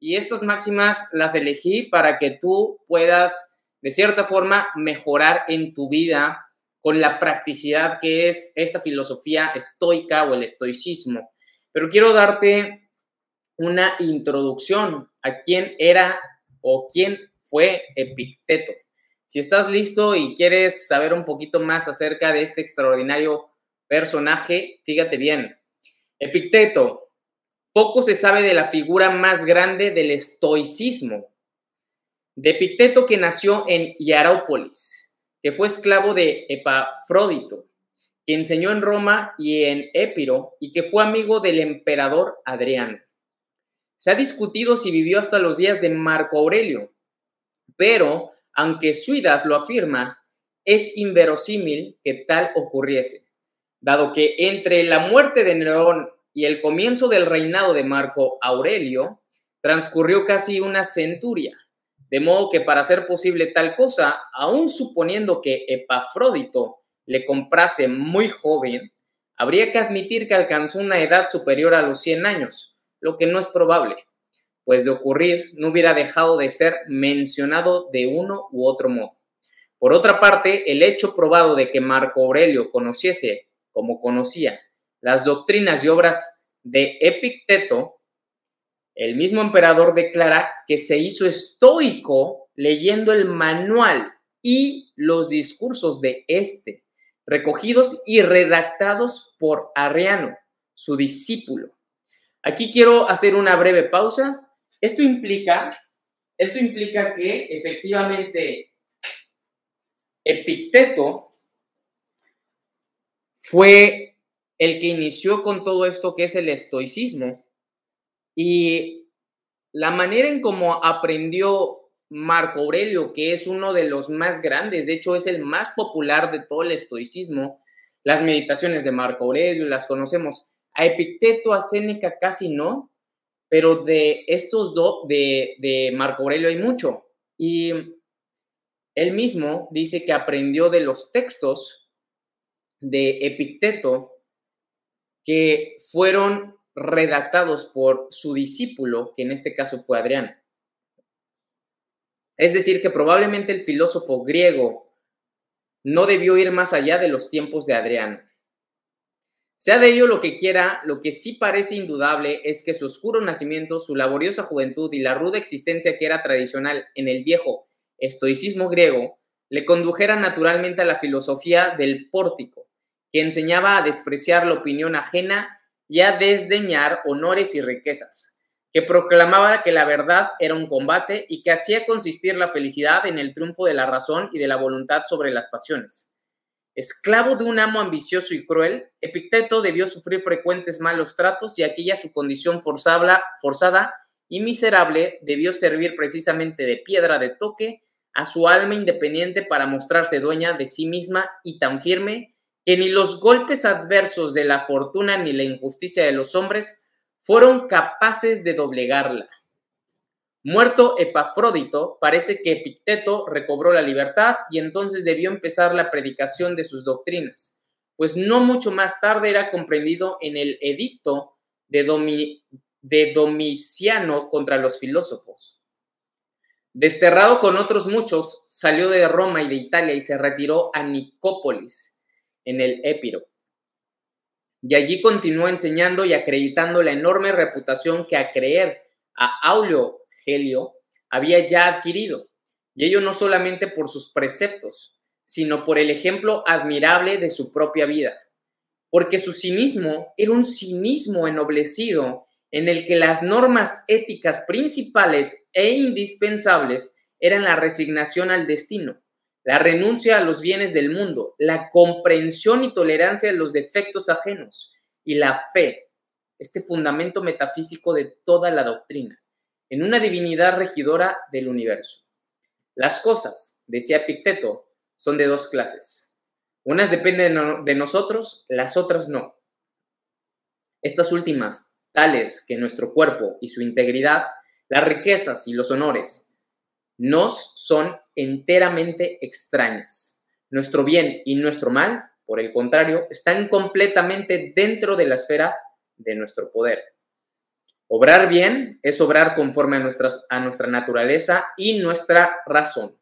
Y estas máximas las elegí para que tú puedas, de cierta forma, mejorar en tu vida con la practicidad que es esta filosofía estoica o el estoicismo. Pero quiero darte una introducción a quién era o quién fue Epicteto. Si estás listo y quieres saber un poquito más acerca de este extraordinario personaje, fíjate bien. Epicteto, poco se sabe de la figura más grande del estoicismo. De Epicteto que nació en Hierápolis, que fue esclavo de Epafrodito, que enseñó en Roma y en Épiro y que fue amigo del emperador Adriano. Se ha discutido si vivió hasta los días de Marco Aurelio, pero aunque Suidas lo afirma, es inverosímil que tal ocurriese dado que entre la muerte de Nerón y el comienzo del reinado de Marco Aurelio transcurrió casi una centuria, de modo que para hacer posible tal cosa, aun suponiendo que Epafrodito le comprase muy joven, habría que admitir que alcanzó una edad superior a los 100 años, lo que no es probable, pues de ocurrir no hubiera dejado de ser mencionado de uno u otro modo. Por otra parte, el hecho probado de que Marco Aurelio conociese como conocía las doctrinas y obras de Epicteto, el mismo emperador declara que se hizo estoico leyendo el manual y los discursos de este, recogidos y redactados por Arriano, su discípulo. Aquí quiero hacer una breve pausa. Esto implica, esto implica que efectivamente Epicteto fue el que inició con todo esto que es el estoicismo. Y la manera en cómo aprendió Marco Aurelio, que es uno de los más grandes, de hecho es el más popular de todo el estoicismo, las meditaciones de Marco Aurelio, las conocemos. A Epicteto, a Séneca casi no, pero de estos dos, de, de Marco Aurelio hay mucho. Y él mismo dice que aprendió de los textos de Epicteto que fueron redactados por su discípulo, que en este caso fue Adriano. Es decir, que probablemente el filósofo griego no debió ir más allá de los tiempos de Adriano. Sea de ello lo que quiera, lo que sí parece indudable es que su oscuro nacimiento, su laboriosa juventud y la ruda existencia que era tradicional en el viejo estoicismo griego le condujeran naturalmente a la filosofía del pórtico, que enseñaba a despreciar la opinión ajena y a desdeñar honores y riquezas, que proclamaba que la verdad era un combate y que hacía consistir la felicidad en el triunfo de la razón y de la voluntad sobre las pasiones. Esclavo de un amo ambicioso y cruel, Epicteto debió sufrir frecuentes malos tratos y aquella su condición forzada y miserable debió servir precisamente de piedra de toque a su alma independiente para mostrarse dueña de sí misma y tan firme que ni los golpes adversos de la fortuna ni la injusticia de los hombres fueron capaces de doblegarla. Muerto Epafrodito, parece que Epicteto recobró la libertad y entonces debió empezar la predicación de sus doctrinas, pues no mucho más tarde era comprendido en el edicto de, de Domiciano contra los filósofos. Desterrado con otros muchos, salió de Roma y de Italia y se retiró a Nicópolis, en el Épiro. y allí continuó enseñando y acreditando la enorme reputación que a creer a Aulio Gelio había ya adquirido, y ello no solamente por sus preceptos, sino por el ejemplo admirable de su propia vida, porque su cinismo era un cinismo ennoblecido en el que las normas éticas principales e indispensables eran la resignación al destino, la renuncia a los bienes del mundo, la comprensión y tolerancia de los defectos ajenos y la fe, este fundamento metafísico de toda la doctrina, en una divinidad regidora del universo. Las cosas, decía Epicteto, son de dos clases. Unas dependen de nosotros, las otras no. Estas últimas, tales que nuestro cuerpo y su integridad, las riquezas y los honores, nos son enteramente extrañas. Nuestro bien y nuestro mal, por el contrario, están completamente dentro de la esfera de nuestro poder. Obrar bien es obrar conforme a, a nuestra naturaleza y nuestra razón.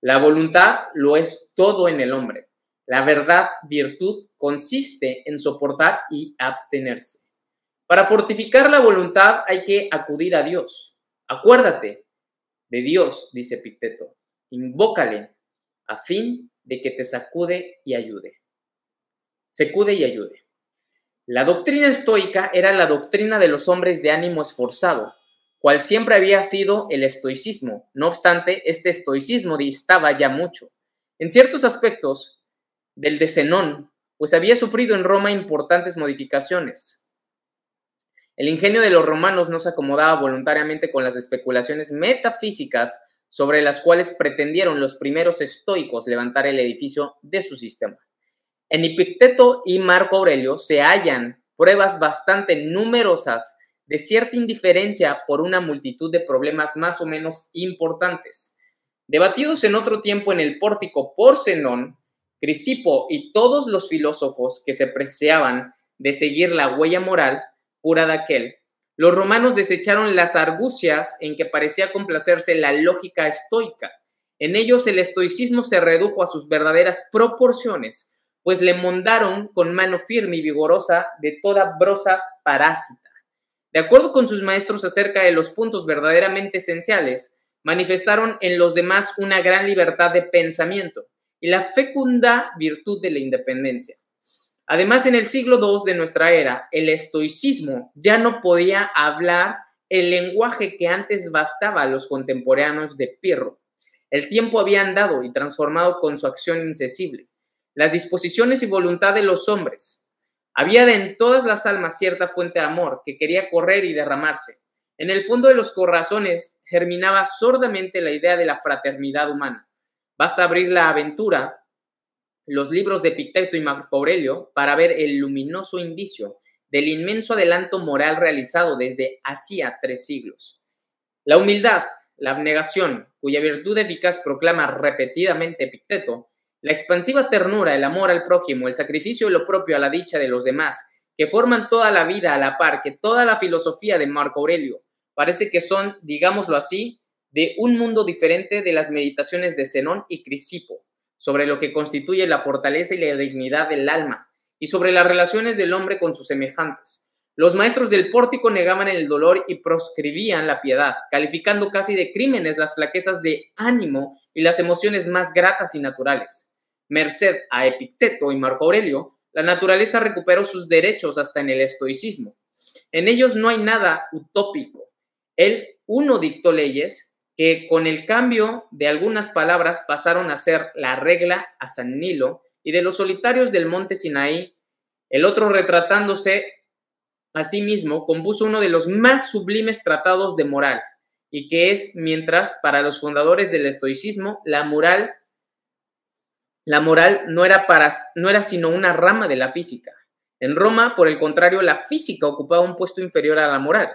La voluntad lo es todo en el hombre. La verdad, virtud, consiste en soportar y abstenerse. Para fortificar la voluntad hay que acudir a Dios. Acuérdate de Dios, dice Picteto. Invócale a fin de que te sacude y ayude. Secude y ayude. La doctrina estoica era la doctrina de los hombres de ánimo esforzado, cual siempre había sido el estoicismo. No obstante, este estoicismo distaba ya mucho. En ciertos aspectos del de Zenón, pues había sufrido en Roma importantes modificaciones. El ingenio de los romanos no se acomodaba voluntariamente con las especulaciones metafísicas sobre las cuales pretendieron los primeros estoicos levantar el edificio de su sistema. En Epicteto y Marco Aurelio se hallan pruebas bastante numerosas de cierta indiferencia por una multitud de problemas más o menos importantes. Debatidos en otro tiempo en el pórtico por Zenón, Crisipo y todos los filósofos que se preciaban de seguir la huella moral pura de aquel, los romanos desecharon las argucias en que parecía complacerse la lógica estoica. En ellos el estoicismo se redujo a sus verdaderas proporciones, pues le mondaron con mano firme y vigorosa de toda brosa parásita. De acuerdo con sus maestros acerca de los puntos verdaderamente esenciales, manifestaron en los demás una gran libertad de pensamiento y la fecunda virtud de la independencia. Además, en el siglo II de nuestra era, el estoicismo ya no podía hablar el lenguaje que antes bastaba a los contemporáneos de Pirro. El tiempo había andado y transformado con su acción incesible las disposiciones y voluntad de los hombres. Había en todas las almas cierta fuente de amor que quería correr y derramarse. En el fondo de los corazones germinaba sordamente la idea de la fraternidad humana. Basta abrir la aventura, los libros de Epicteto y Marco Aurelio, para ver el luminoso indicio del inmenso adelanto moral realizado desde hacía tres siglos. La humildad, la abnegación, cuya virtud eficaz proclama repetidamente Epicteto, la expansiva ternura, el amor al prójimo, el sacrificio de lo propio a la dicha de los demás, que forman toda la vida a la par, que toda la filosofía de Marco Aurelio, parece que son, digámoslo así, de un mundo diferente de las meditaciones de Zenón y Crisipo, sobre lo que constituye la fortaleza y la dignidad del alma, y sobre las relaciones del hombre con sus semejantes. Los maestros del pórtico negaban el dolor y proscribían la piedad, calificando casi de crímenes las flaquezas de ánimo y las emociones más gratas y naturales merced a Epicteto y Marco Aurelio, la naturaleza recuperó sus derechos hasta en el estoicismo. En ellos no hay nada utópico. Él, uno dictó leyes que con el cambio de algunas palabras pasaron a ser la regla a San Nilo y de los solitarios del monte Sinaí, el otro retratándose a sí mismo, compuso uno de los más sublimes tratados de moral, y que es, mientras, para los fundadores del estoicismo, la moral la moral no era, para, no era sino una rama de la física. En Roma, por el contrario, la física ocupaba un puesto inferior a la moral.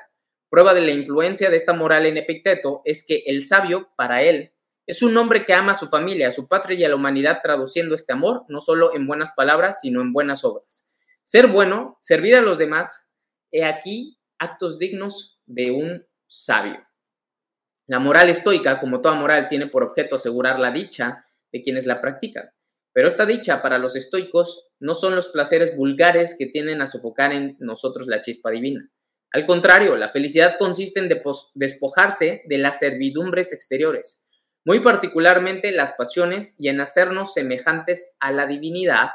Prueba de la influencia de esta moral en Epicteto es que el sabio, para él, es un hombre que ama a su familia, a su patria y a la humanidad, traduciendo este amor no solo en buenas palabras, sino en buenas obras. Ser bueno, servir a los demás, he aquí actos dignos de un sabio. La moral estoica, como toda moral, tiene por objeto asegurar la dicha de quienes la practican Pero esta dicha para los estoicos no son los placeres vulgares que tienden a sofocar en nosotros la chispa divina. Al contrario, la felicidad consiste en despojarse de las servidumbres exteriores, muy particularmente las pasiones, y en hacernos semejantes a la divinidad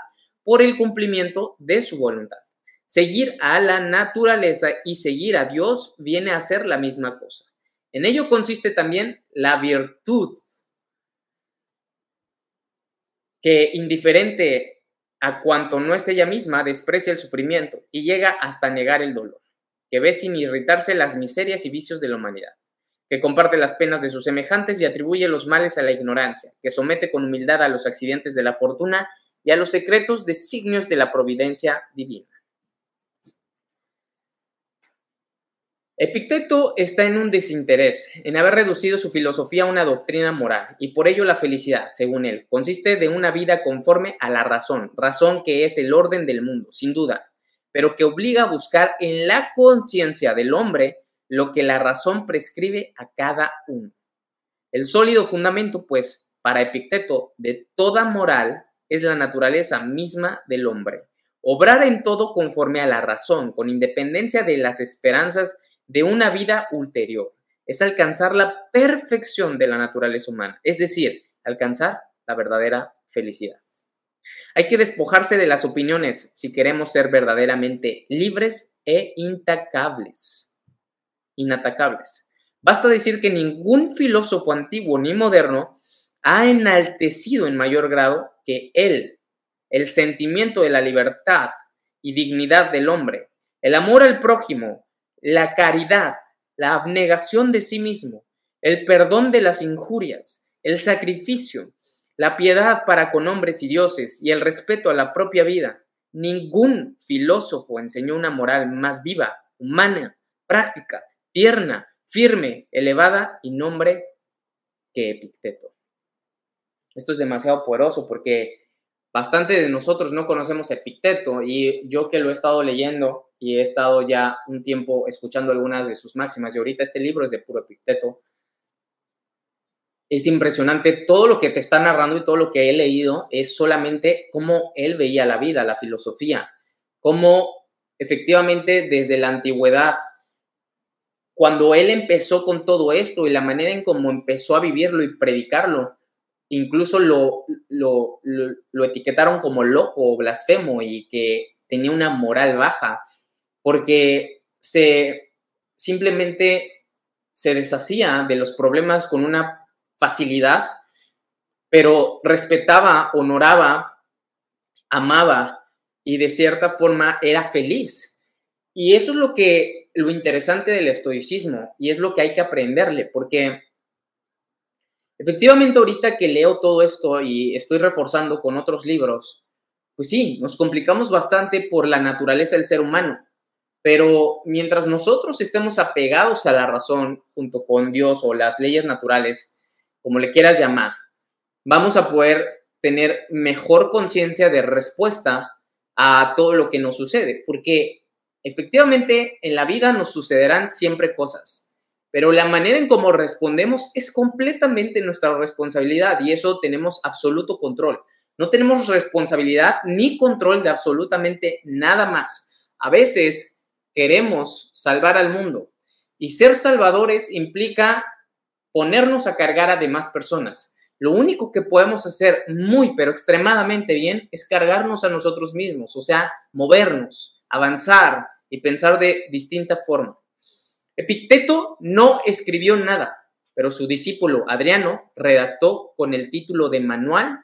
por el cumplimiento de su voluntad. Seguir a la naturaleza y seguir a Dios viene a ser la misma cosa. En ello consiste también la virtud, que indiferente a cuanto no es ella misma, desprecia el sufrimiento y llega hasta negar el dolor, que ve sin irritarse las miserias y vicios de la humanidad, que comparte las penas de sus semejantes y atribuye los males a la ignorancia, que somete con humildad a los accidentes de la fortuna y a los secretos designios de la providencia divina. Epicteto está en un desinterés, en haber reducido su filosofía a una doctrina moral, y por ello la felicidad, según él, consiste de una vida conforme a la razón, razón que es el orden del mundo, sin duda, pero que obliga a buscar en la conciencia del hombre lo que la razón prescribe a cada uno. El sólido fundamento, pues, para Epicteto, de toda moral es la naturaleza misma del hombre. Obrar en todo conforme a la razón, con independencia de las esperanzas de una vida ulterior. Es alcanzar la perfección de la naturaleza humana, es decir, alcanzar la verdadera felicidad. Hay que despojarse de las opiniones si queremos ser verdaderamente libres e intacables. Inatacables. Basta decir que ningún filósofo antiguo ni moderno ha enaltecido en mayor grado que él el sentimiento de la libertad y dignidad del hombre, el amor al prójimo, la caridad, la abnegación de sí mismo, el perdón de las injurias, el sacrificio, la piedad para con hombres y dioses y el respeto a la propia vida. Ningún filósofo enseñó una moral más viva, humana, práctica, tierna, firme, elevada y nombre que Epicteto. Esto es demasiado poderoso porque bastante de nosotros no conocemos Epicteto y yo que lo he estado leyendo y he estado ya un tiempo escuchando algunas de sus máximas y ahorita este libro es de puro Epicteto. Es impresionante todo lo que te está narrando y todo lo que he leído es solamente cómo él veía la vida, la filosofía, cómo efectivamente desde la antigüedad, cuando él empezó con todo esto y la manera en cómo empezó a vivirlo y predicarlo, incluso lo, lo, etiquetaron como loco o blasfemo y que tenía una moral baja, porque se simplemente se deshacía de los problemas con una facilidad, pero respetaba, honoraba, amaba y de cierta forma era feliz. Y eso es lo que lo interesante del estoicismo y es lo que hay que aprenderle, porque Efectivamente, ahorita que leo todo esto y estoy reforzando con otros libros, pues sí, nos complicamos bastante por la naturaleza del ser humano. Pero mientras nosotros estemos apegados a la razón junto con Dios o las leyes naturales, como le quieras llamar, vamos a poder tener mejor conciencia de respuesta a todo lo que nos sucede, porque efectivamente en la vida nos sucederán siempre cosas pero la manera en cómo respondemos es completamente nuestra responsabilidad y eso tenemos absoluto control. No tenemos responsabilidad ni control de absolutamente nada más. A veces queremos salvar al mundo y ser salvadores implica ponernos a cargar a demás personas. Lo único que podemos hacer muy, pero extremadamente bien es cargarnos a nosotros mismos, o sea, movernos, avanzar y pensar de distinta forma. Epicteto no escribió nada, pero su discípulo Adriano redactó con el título de Manual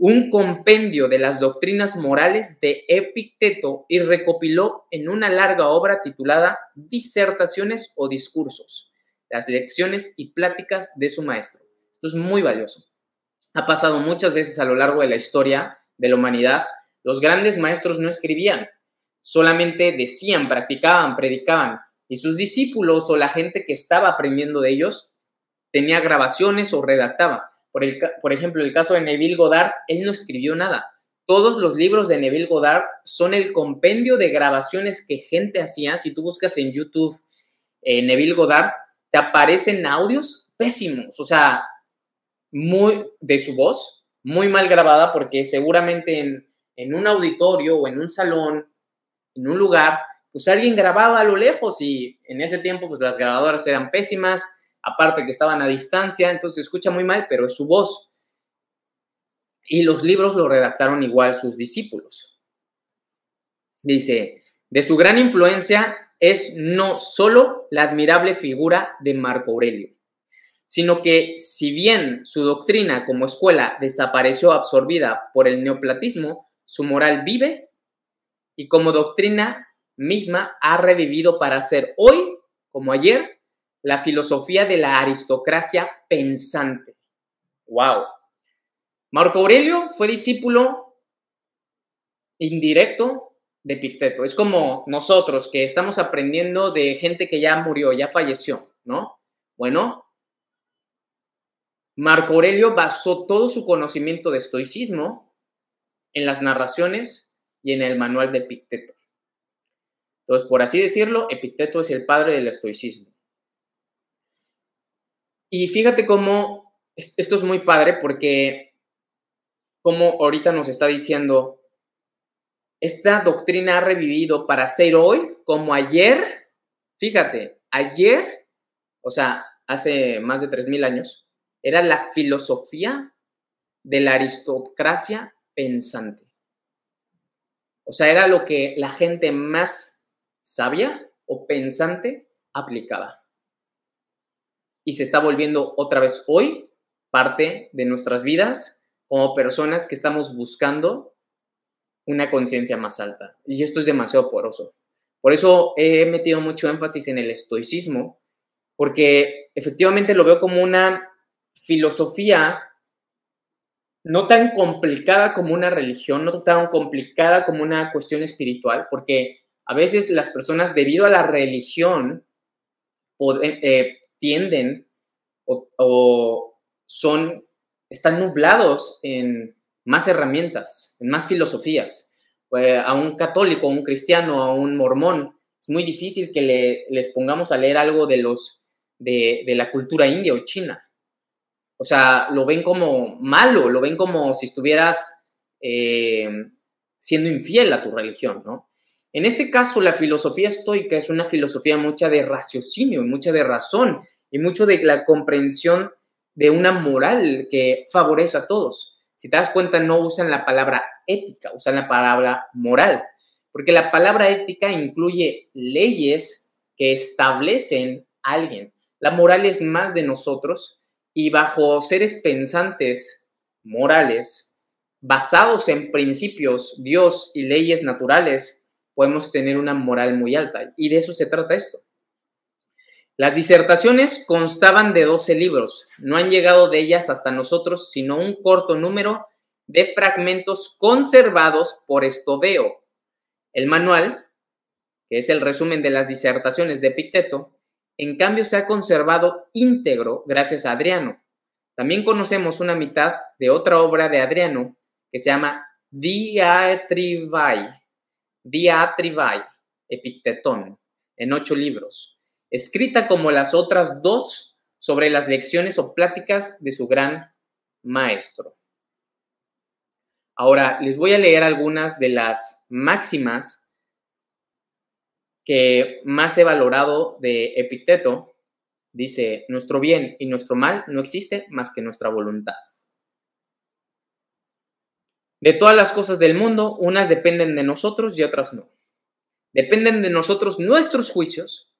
un compendio de las doctrinas morales de Epicteto y recopiló en una larga obra titulada Disertaciones o Discursos, las lecciones y pláticas de su maestro. Esto es muy valioso. Ha pasado muchas veces a lo largo de la historia de la humanidad. Los grandes maestros no escribían, solamente decían, practicaban, predicaban, y sus discípulos o la gente que estaba aprendiendo de ellos tenía grabaciones o redactaba. Por, el, por ejemplo, el caso de Neville Goddard, él no escribió nada. Todos los libros de Neville Goddard son el compendio de grabaciones que gente hacía. Si tú buscas en YouTube eh, Neville Goddard, te aparecen audios pésimos, o sea, muy de su voz, muy mal grabada porque seguramente en, en un auditorio o en un salón, en un lugar, pues alguien grababa a lo lejos y en ese tiempo pues las grabadoras eran pésimas, aparte que estaban a distancia, entonces se escucha muy mal, pero es su voz. Y los libros lo redactaron igual sus discípulos. Dice, de su gran influencia es no solo la admirable figura de Marco Aurelio, sino que si bien su doctrina como escuela desapareció absorbida por el neoplatismo, su moral vive y como doctrina misma ha revivido para ser hoy, como ayer, la filosofía de la aristocracia pensante. ¡Wow! Marco Aurelio fue discípulo indirecto de Picteto. Es como nosotros que estamos aprendiendo de gente que ya murió, ya falleció, ¿no? Bueno, Marco Aurelio basó todo su conocimiento de estoicismo en las narraciones y en el manual de Picteto. Entonces, por así decirlo, Epicteto es el padre del estoicismo. Y fíjate cómo esto es muy padre porque, como ahorita nos está diciendo, esta doctrina ha revivido para ser hoy como ayer. Fíjate, ayer, o sea, hace más de 3.000 años, era la filosofía de la aristocracia pensante. O sea, era lo que la gente más sabia o pensante aplicaba. Y se está volviendo otra vez hoy parte de nuestras vidas como personas que estamos buscando una conciencia más alta. Y esto es demasiado poroso. Por eso he metido mucho énfasis en el estoicismo, porque efectivamente lo veo como una filosofía no tan complicada como una religión, no tan complicada como una cuestión espiritual, porque a veces las personas, debido a la religión, eh, tienden o, o, son, están nublados en más herramientas, en más filosofías. Eh, a un católico, a un cristiano, a un mormón, es muy difícil que le, les pongamos a leer algo de, los, de, de la cultura india o china o sea, lo ven como malo, lo ven como si estuvieras eh, siendo infiel a tu religión, ¿no? En este caso, la filosofía estoica es una filosofía mucha de raciocinio, mucha de razón y mucho de la comprensión de una moral que favorece a todos. Si te das cuenta, no usan la palabra ética, usan la palabra moral, porque la palabra ética incluye leyes que establecen a alguien. La moral es más de nosotros y bajo seres pensantes morales, basados en principios, Dios y leyes naturales, podemos tener una moral muy alta. Y de eso se trata esto. Las disertaciones constaban de 12 libros. No han llegado de ellas hasta nosotros, sino un corto número de fragmentos conservados por Estoveo. El manual, que es el resumen de las disertaciones de Epicteto, en cambio, se ha conservado íntegro gracias a Adriano. También conocemos una mitad de otra obra de Adriano que se llama Diatribae, Diatribae, Epictetón, en ocho libros, escrita como las otras dos sobre las lecciones o pláticas de su gran maestro. Ahora, les voy a leer algunas de las máximas que más he valorado de Epicteto, dice, nuestro bien y nuestro mal no existe más que nuestra voluntad. De todas las cosas del mundo, unas dependen de nosotros y otras no. Dependen de nosotros nuestros juicios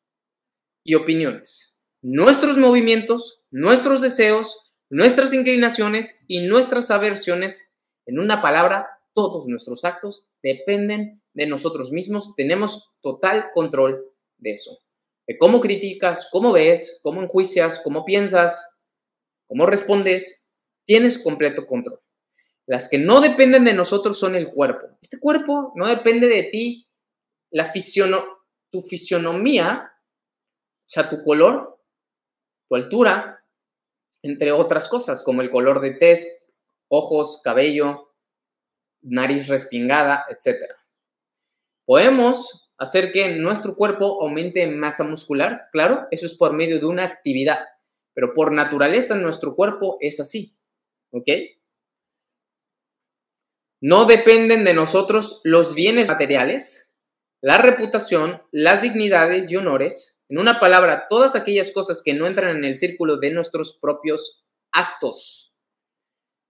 y opiniones, nuestros movimientos, nuestros deseos, nuestras inclinaciones y nuestras aversiones. En una palabra, todos nuestros actos dependen de nosotros mismos, tenemos total control de eso. De cómo criticas, cómo ves, cómo enjuicias, cómo piensas, cómo respondes, tienes completo control. Las que no dependen de nosotros son el cuerpo. Este cuerpo no depende de ti, la tu fisionomía, o sea, tu color, tu altura, entre otras cosas, como el color de tez, ojos, cabello, nariz respingada, etc. Podemos hacer que nuestro cuerpo aumente en masa muscular, claro, eso es por medio de una actividad, pero por naturaleza nuestro cuerpo es así, ¿ok? No dependen de nosotros los bienes materiales, la reputación, las dignidades y honores. En una palabra, todas aquellas cosas que no entran en el círculo de nuestros propios actos.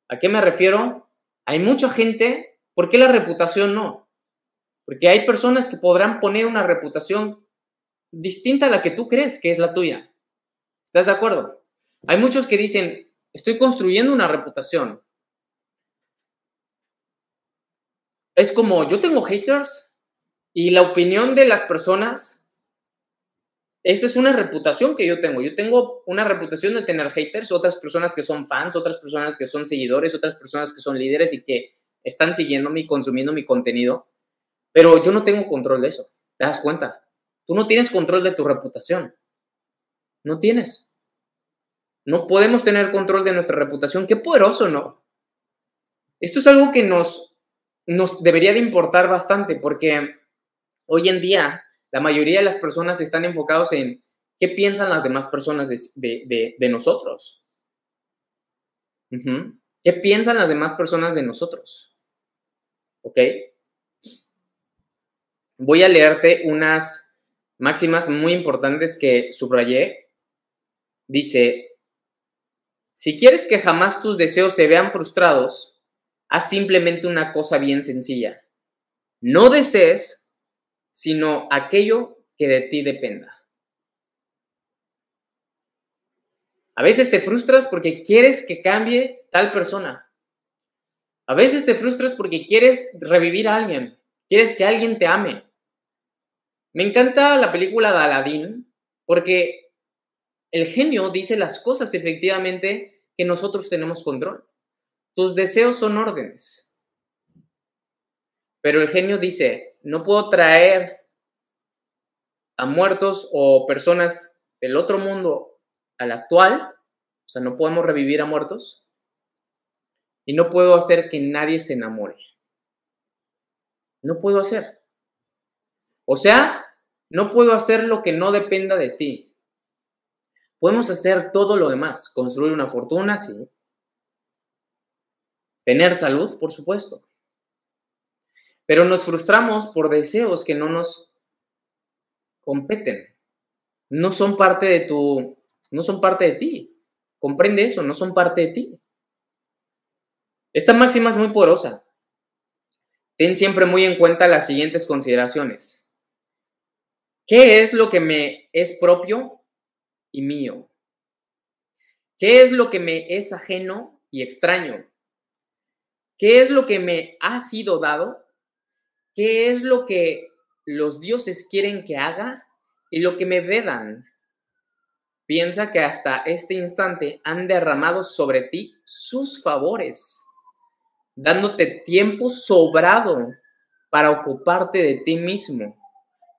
¿A qué me refiero? Hay mucha gente, ¿por qué la reputación no? Porque hay personas que podrán poner una reputación distinta a la que tú crees que es la tuya. ¿Estás de acuerdo? Hay muchos que dicen, estoy construyendo una reputación, es como, yo tengo haters y la opinión de las personas, esa es una reputación que yo tengo. Yo tengo una reputación de tener haters, otras personas que son fans, otras personas que son seguidores, otras personas que son líderes y que están siguiéndome y consumiendo mi contenido, pero yo no tengo control de eso. ¿Te das cuenta? Tú no tienes control de tu reputación. No tienes. No podemos tener control de nuestra reputación. Qué poderoso, ¿no? Esto es algo que nos nos debería de importar bastante porque hoy en día la mayoría de las personas están enfocados en qué piensan las demás personas de, nosotros. ¿Qué piensan las demás personas de nosotros? ¿Ok? Voy a leerte unas máximas muy importantes que subrayé. Dice, si quieres que jamás tus deseos se vean frustrados, haz simplemente una cosa bien sencilla. No desees, sino aquello que de ti dependa. A veces te frustras porque quieres que cambie tal persona. A veces te frustras porque quieres revivir a alguien, quieres que alguien te ame. Me encanta la película de Aladdin porque el genio dice las cosas efectivamente que nosotros tenemos control. Tus deseos son órdenes. Pero el genio dice, no puedo traer a muertos o personas del otro mundo al actual, o sea, no podemos revivir a muertos, y no puedo hacer que nadie se enamore. No puedo hacer. O sea, no puedo hacer lo que no dependa de ti. Podemos hacer todo lo demás, construir una fortuna, sí, Tener salud, por supuesto. Pero nos frustramos por deseos que no nos competen. No son parte de tu, no son parte de ti. Comprende eso, no son parte de ti. Esta máxima es muy poderosa. Ten siempre muy en cuenta las siguientes consideraciones. ¿Qué es lo que me es propio y mío? ¿Qué es lo que me es ajeno y extraño? ¿Qué es lo que me ha sido dado? ¿Qué es lo que los dioses quieren que haga? Y lo que me vedan. Piensa que hasta este instante han derramado sobre ti sus favores, dándote tiempo sobrado para ocuparte de ti mismo,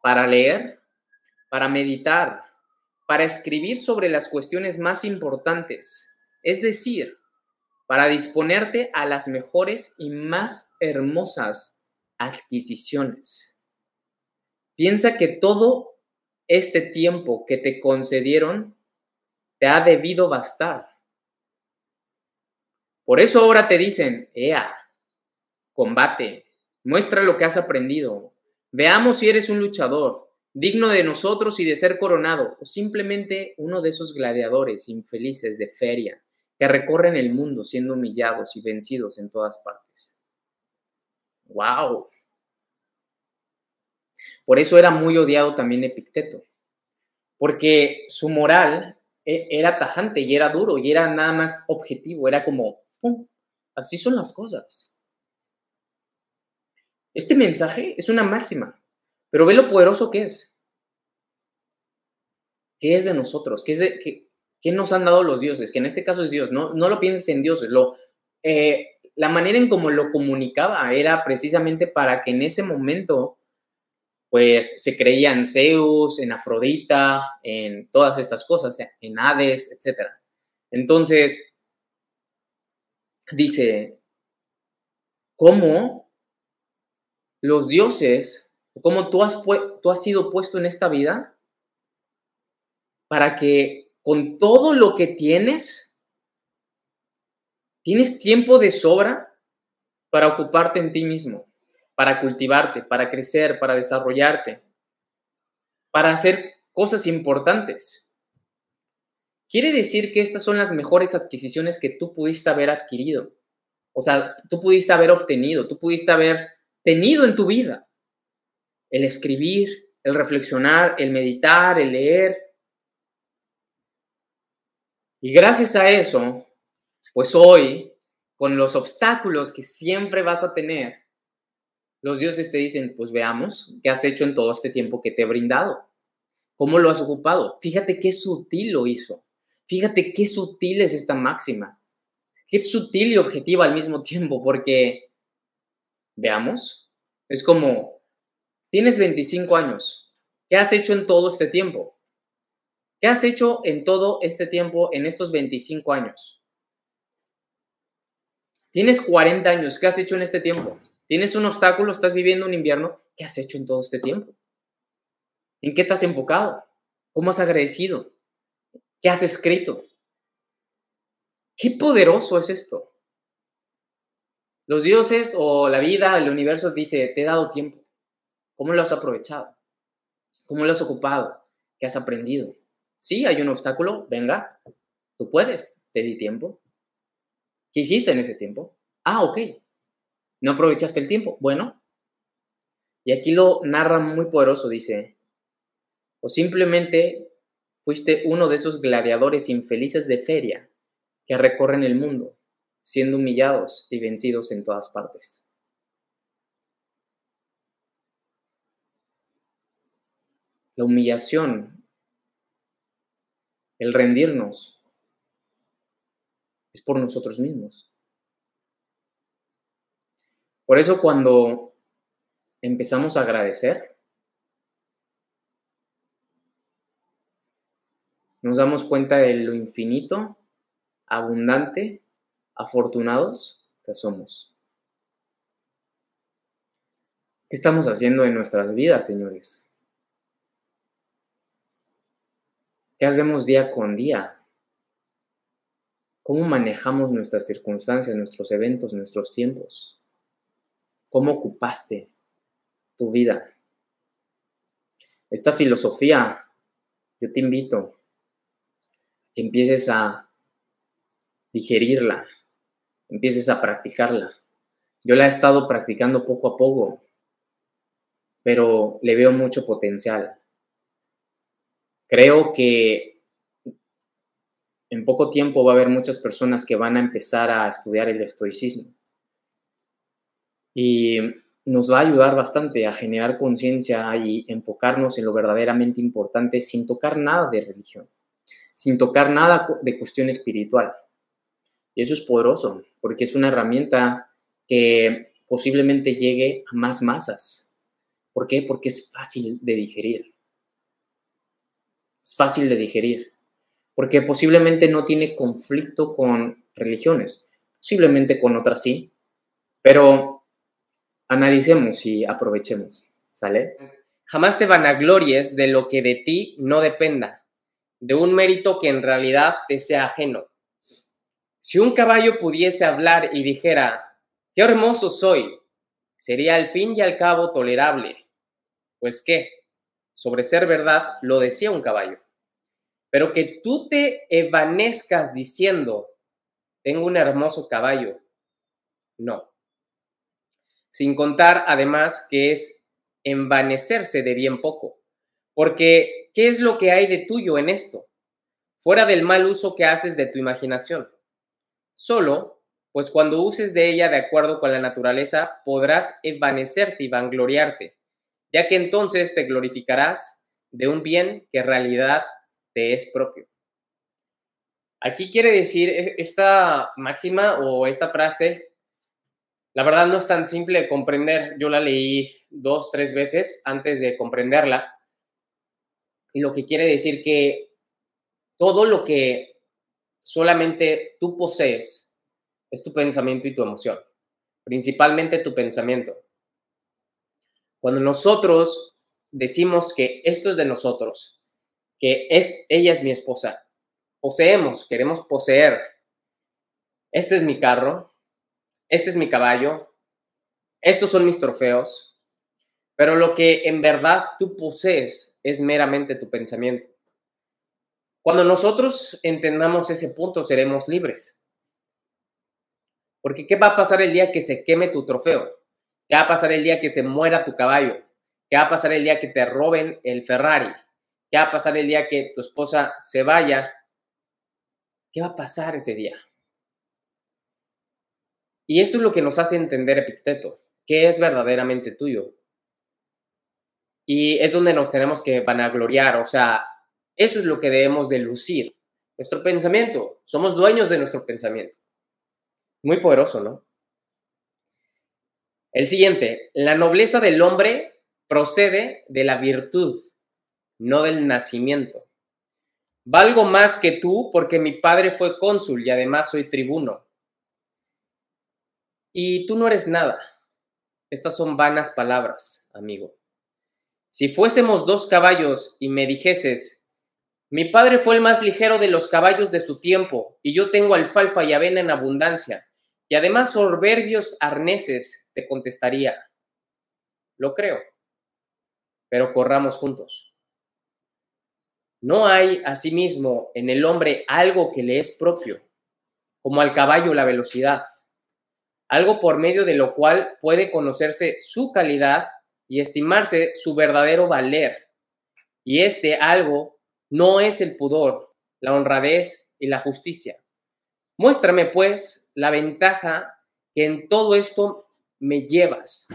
para leer, para meditar, para escribir sobre las cuestiones más importantes, es decir, para disponerte a las mejores y más hermosas adquisiciones. Piensa que todo este tiempo que te concedieron te ha debido bastar. Por eso ahora te dicen, Ea, combate, muestra lo que has aprendido, veamos si eres un luchador, digno de nosotros y de ser coronado, o simplemente uno de esos gladiadores infelices de feria que recorren el mundo siendo humillados y vencidos en todas partes. ¡Wow! Por eso era muy odiado también Epicteto, porque su moral e, era tajante y era duro y era nada más objetivo, era como, ¡pum! Así son las cosas. Este mensaje es una máxima, pero ve lo poderoso que es. ¿Qué es de nosotros? ¿Qué es de, qué, ¿Qué nos han dado los dioses? Que en este caso es Dios, no, no lo pienses en dioses, lo, eh, la manera en cómo lo comunicaba era precisamente para que en ese momento pues se creía en Zeus, en Afrodita, en todas estas cosas, en Hades, etc. Entonces, dice, ¿cómo los dioses, cómo tú has, tú has sido puesto en esta vida para que con todo lo que tienes, tienes tiempo de sobra para ocuparte en ti mismo, para cultivarte, para crecer, para desarrollarte, para hacer cosas importantes. Quiere decir que estas son las mejores adquisiciones que tú pudiste haber adquirido. O sea, tú pudiste haber obtenido, tú pudiste haber tenido en tu vida. El escribir, el reflexionar, el meditar, el leer. Y gracias a eso, pues hoy, con los obstáculos que siempre vas a tener, los dioses te dicen, pues veamos qué has hecho en todo este tiempo que te he brindado. ¿Cómo lo has ocupado? Fíjate qué sutil lo hizo. Fíjate qué sutil es esta máxima. Qué sutil y objetiva al mismo tiempo, porque, veamos, es como, tienes 25 años. ¿Qué has hecho en todo este tiempo? ¿Qué has hecho en todo este tiempo, en estos 25 años? Tienes 40 años. ¿Qué has hecho en este tiempo? Tienes un obstáculo, estás viviendo un invierno. ¿Qué has hecho en todo este tiempo? ¿En qué te has enfocado? ¿Cómo has agradecido? ¿Qué has escrito? Qué poderoso es esto. Los dioses o la vida, el universo dice, te he dado tiempo. ¿Cómo lo has aprovechado? ¿Cómo lo has ocupado? ¿Qué has aprendido? Sí, hay un obstáculo, venga, tú puedes, te di tiempo. ¿Qué hiciste en ese tiempo? Ah, ok. ¿No aprovechaste el tiempo? Bueno. Y aquí lo narra muy poderoso, dice, o simplemente Fuiste uno de esos gladiadores infelices de feria que recorren el mundo, siendo humillados y vencidos en todas partes. La humillación, el rendirnos, por nosotros mismos. Por eso cuando empezamos a agradecer, nos damos cuenta de lo infinito, abundante, afortunados que somos. ¿Qué estamos haciendo en nuestras vidas, señores? ¿Qué hacemos día con día? ¿Cómo manejamos nuestras circunstancias, nuestros eventos, nuestros tiempos? ¿Cómo ocupaste tu vida? Esta filosofía, yo te invito empieces a digerirla, empieces a practicarla. Yo la he estado practicando poco a poco, pero le veo mucho potencial. Creo que en poco tiempo va a haber muchas personas que van a empezar a estudiar el estoicismo. Y nos va a ayudar bastante a generar conciencia y enfocarnos en lo verdaderamente importante sin tocar nada de religión sin tocar nada de cuestión espiritual. Y eso es poderoso, porque es una herramienta que posiblemente llegue a más masas. ¿Por qué? Porque es fácil de digerir. Es fácil de digerir. Porque posiblemente no tiene conflicto con religiones. Posiblemente con otras sí. Pero analicemos y aprovechemos. ¿Sale? Jamás te vanaglories de lo que de ti no dependa de un mérito que en realidad te sea ajeno. Si un caballo pudiese hablar y dijera, qué hermoso soy, sería al fin y al cabo tolerable. Pues qué, sobre ser verdad lo decía un caballo. Pero que tú te evanezcas diciendo, tengo un hermoso caballo, no. Sin contar además que es envanecerse de bien poco, porque ¿Qué es lo que hay de tuyo en esto? Fuera del mal uso que haces de tu imaginación. Solo, pues cuando uses de ella de acuerdo con la naturaleza, podrás evanecerte y vangloriarte, ya que entonces te glorificarás de un bien que en realidad te es propio. Aquí quiere decir e, esta máxima o esta frase, la verdad no es tan simple de comprender. Yo la leí dos, tres veces antes de comprenderla y lo que quiere decir que todo lo que solamente tú posees es tu pensamiento y tu emoción, principalmente tu pensamiento. Cuando nosotros decimos que esto es de nosotros, que es, ella es mi esposa, poseemos, queremos poseer, este es mi carro, este es mi caballo, estos son mis trofeos, pero lo que en verdad tú posees es meramente tu pensamiento. Cuando nosotros entendamos ese punto, seremos libres. Porque ¿qué va a pasar el día que se queme tu trofeo? ¿Qué va a pasar el día que se muera tu caballo? ¿Qué va a pasar el día que te roben el Ferrari? ¿Qué va a pasar el día que tu esposa se vaya? ¿Qué va a pasar ese día? Y esto es lo que nos hace entender Epicteto, qué es verdaderamente tuyo. Y es donde nos tenemos que vanagloriar, o sea, eso es lo que debemos de lucir. Nuestro pensamiento, somos dueños de nuestro pensamiento. Muy poderoso, ¿no? El siguiente, la nobleza del hombre procede de la virtud, no del nacimiento. Valgo más que tú porque mi padre fue cónsul y además soy tribuno. Y tú no eres nada. Estas son vanas palabras, amigo. Si fuésemos dos caballos y me dijeses, mi padre fue el más ligero de los caballos de su tiempo, y yo tengo alfalfa y avena en abundancia, y además soberbios arneses, te contestaría, lo creo, pero corramos juntos. No hay asimismo en el hombre algo que le es propio, como al caballo la velocidad, algo por medio de lo cual puede conocerse su calidad y estimarse su verdadero valer. Y este algo no es el pudor, la honradez y la justicia. Muéstrame, pues, la ventaja que en todo esto me llevas.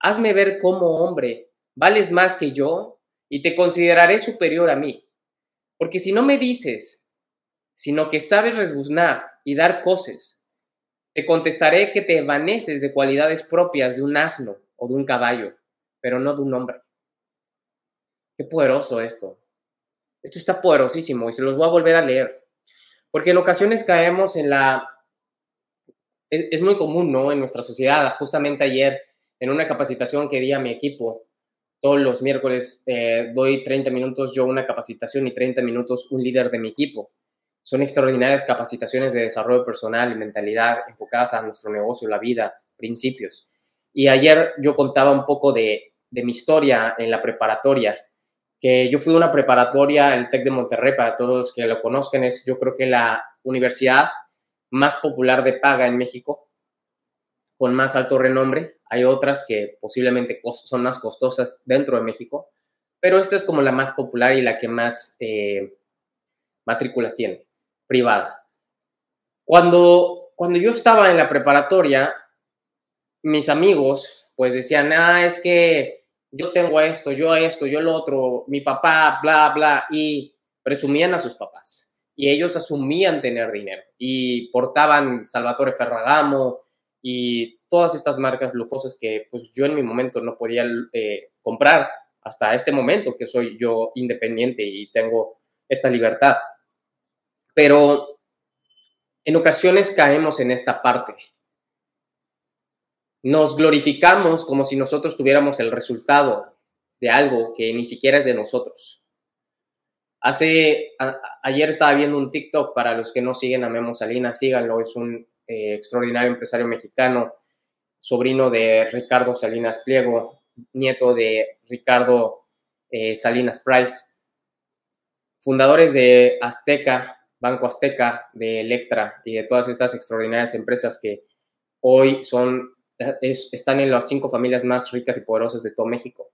Hazme ver como hombre vales más que yo y te consideraré superior a mí. Porque si no me dices, sino que sabes resbuznar y dar cosas, te contestaré que te evaneces de cualidades propias de un asno o de un caballo, pero no de un hombre. Qué poderoso esto. Esto está poderosísimo y se los voy a volver a leer. Porque en ocasiones caemos en la... Es, muy común, ¿no? En nuestra sociedad. Justamente ayer, en una capacitación que di a mi equipo, todos los miércoles eh, doy 30 minutos yo una capacitación y 30 minutos un líder de mi equipo. Son extraordinarias capacitaciones de desarrollo personal y mentalidad enfocadas a nuestro negocio, la vida, principios. Y ayer yo contaba un poco de, de mi historia en la preparatoria, que yo fui a una preparatoria, el TEC de Monterrey, para todos los que lo conozcan, es yo creo que la universidad más popular de paga en México, con más alto renombre. Hay otras que posiblemente son más costosas dentro de México, pero esta es como la más popular y la que más eh, matrículas tiene, privada. Cuando, cuando yo estaba en la preparatoria, mis amigos pues decían, ah, es que yo tengo esto, yo esto, yo lo otro, mi papá, bla, bla, y presumían a sus papás. Y ellos asumían tener dinero y portaban Salvatore Ferragamo, y todas estas marcas lujosas que pues yo en mi momento no podía eh, comprar hasta este momento que soy yo independiente y tengo esta libertad. Pero en ocasiones caemos en esta parte. Nos glorificamos como si nosotros tuviéramos el resultado de algo que ni siquiera es de nosotros. Hace, ayer estaba viendo un TikTok para los que no siguen a Memo Salinas, síganlo, es un eh, extraordinario empresario mexicano, sobrino de Ricardo Salinas Pliego, nieto de Ricardo eh, Salinas Price, fundadores de Azteca, Banco Azteca, de Electra y de todas estas extraordinarias empresas que hoy son, están en las cinco familias más ricas y poderosas de todo México.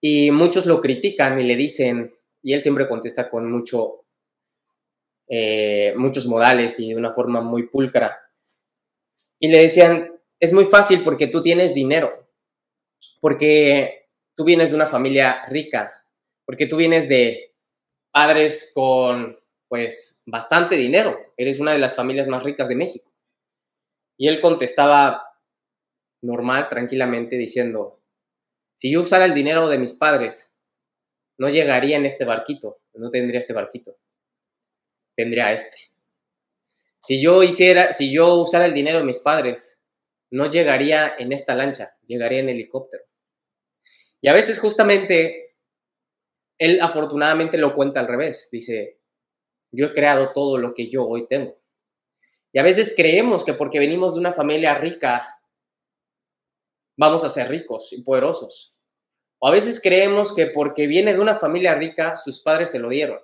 Y muchos lo critican y le dicen, y él siempre contesta con mucho eh, muchos modales y de una forma muy pulcra. Y le decían, es muy fácil porque tú tienes dinero, porque tú vienes de una familia rica, porque tú vienes de padres con, pues, bastante dinero, eres una de las familias más ricas de México. Y él contestaba normal, tranquilamente, diciendo, si yo usara el dinero de mis padres, no llegaría en este barquito, no tendría este barquito tendría este. Si yo hiciera, si yo usara el dinero de mis padres, no llegaría en esta lancha, llegaría en helicóptero. Y a veces justamente él afortunadamente lo cuenta al revés. Dice, yo he creado todo lo que yo hoy tengo. Y a veces creemos que porque venimos de una familia rica, vamos a ser ricos y poderosos. O a veces creemos que porque viene de una familia rica, sus padres se lo dieron.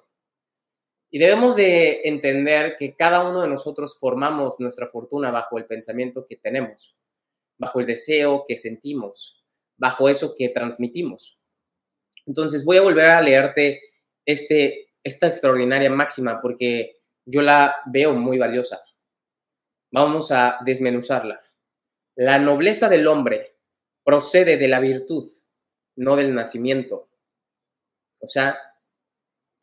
Y debemos de entender que cada uno de nosotros formamos nuestra fortuna bajo el pensamiento que tenemos, bajo el deseo que sentimos, bajo eso que transmitimos. Entonces voy a volver a leerte este, esta extraordinaria máxima porque yo la veo muy valiosa. Vamos a desmenuzarla. La nobleza del hombre procede de la virtud, no del nacimiento. O sea,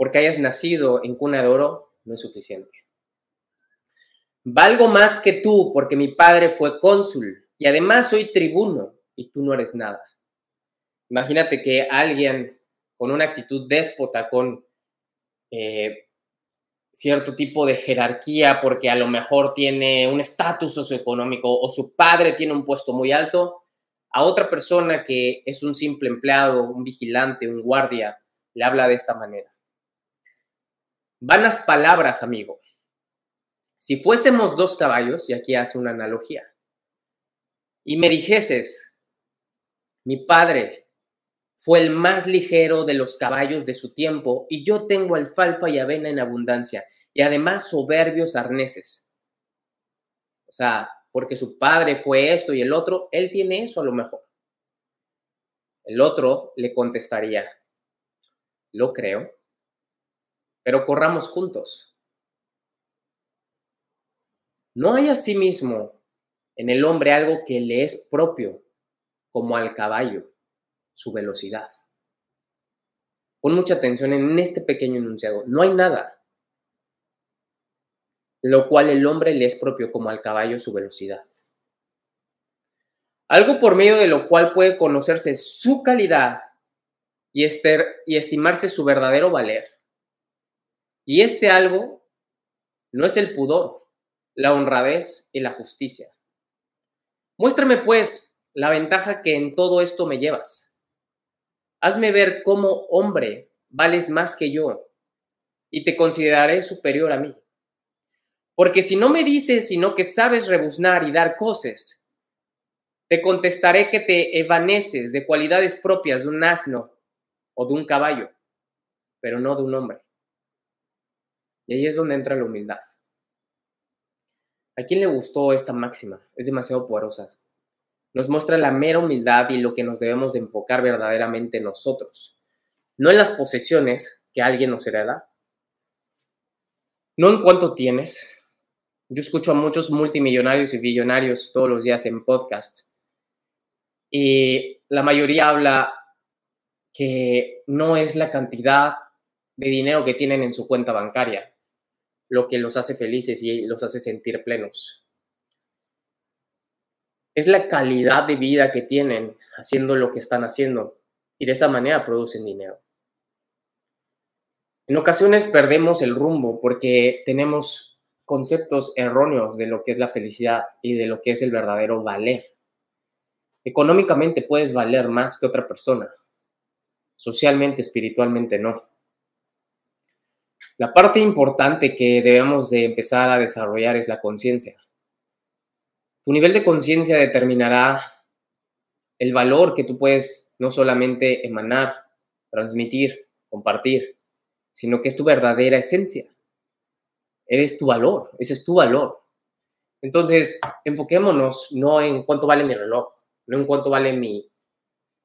porque hayas nacido en cuna de oro no es suficiente. Valgo más que tú porque mi padre fue cónsul y además soy tribuno y tú no eres nada. Imagínate que alguien con una actitud déspota, con eh, cierto tipo de jerarquía porque a lo mejor tiene un estatus socioeconómico o su padre tiene un puesto muy alto, a otra persona que es un simple empleado, un vigilante, un guardia, le habla de esta manera. Vanas palabras, amigo. Si fuésemos dos caballos, y aquí hace una analogía, y me dijeses, mi padre fue el más ligero de los caballos de su tiempo, y yo tengo alfalfa y avena en abundancia, y además soberbios arneses. O sea, porque su padre fue esto y el otro, él tiene eso a lo mejor. El otro le contestaría, lo creo, pero corramos juntos. No hay asimismo en el hombre algo que le es propio, como al caballo su velocidad. Pon mucha atención en este pequeño enunciado. No hay nada, lo cual el hombre le es propio como al caballo su velocidad. Algo por medio de lo cual puede conocerse su calidad y, y estimarse su verdadero valer. Y este algo no es el pudor, la honradez y la justicia. Muéstrame pues la ventaja que en todo esto me llevas Hazme ver cómo hombre vales más que yo y te consideraré superior a mí. Porque si no me dices, sino que sabes rebuznar y dar cosas, te contestaré que te evaneces de cualidades propias de un asno o de un caballo, pero no de un hombre. Y ahí es donde entra la humildad. ¿A quién le gustó esta máxima? Es demasiado poderosa nos muestra la mera humildad y lo que nos debemos de enfocar verdaderamente nosotros, no en las posesiones que alguien nos hereda, no en cuánto tienes. Yo escucho a muchos multimillonarios y billonarios todos los días en podcast y la mayoría habla que no es la cantidad de dinero que tienen en su cuenta bancaria lo que los hace felices y los hace sentir plenos es la calidad de vida que tienen haciendo lo que están haciendo y de esa manera producen dinero. En ocasiones perdemos el rumbo porque tenemos conceptos erróneos de lo que es la felicidad y de lo que es el verdadero valer. Económicamente puedes valer más que otra persona, socialmente, espiritualmente no. La parte importante que debemos de empezar a desarrollar es la conciencia. Tu nivel de conciencia determinará el valor que tú puedes no solamente emanar, transmitir, compartir, sino que es tu verdadera esencia. Eres tu valor, ese es tu valor. Entonces, enfoquémonos no en cuánto vale mi reloj, no en cuánto vale mi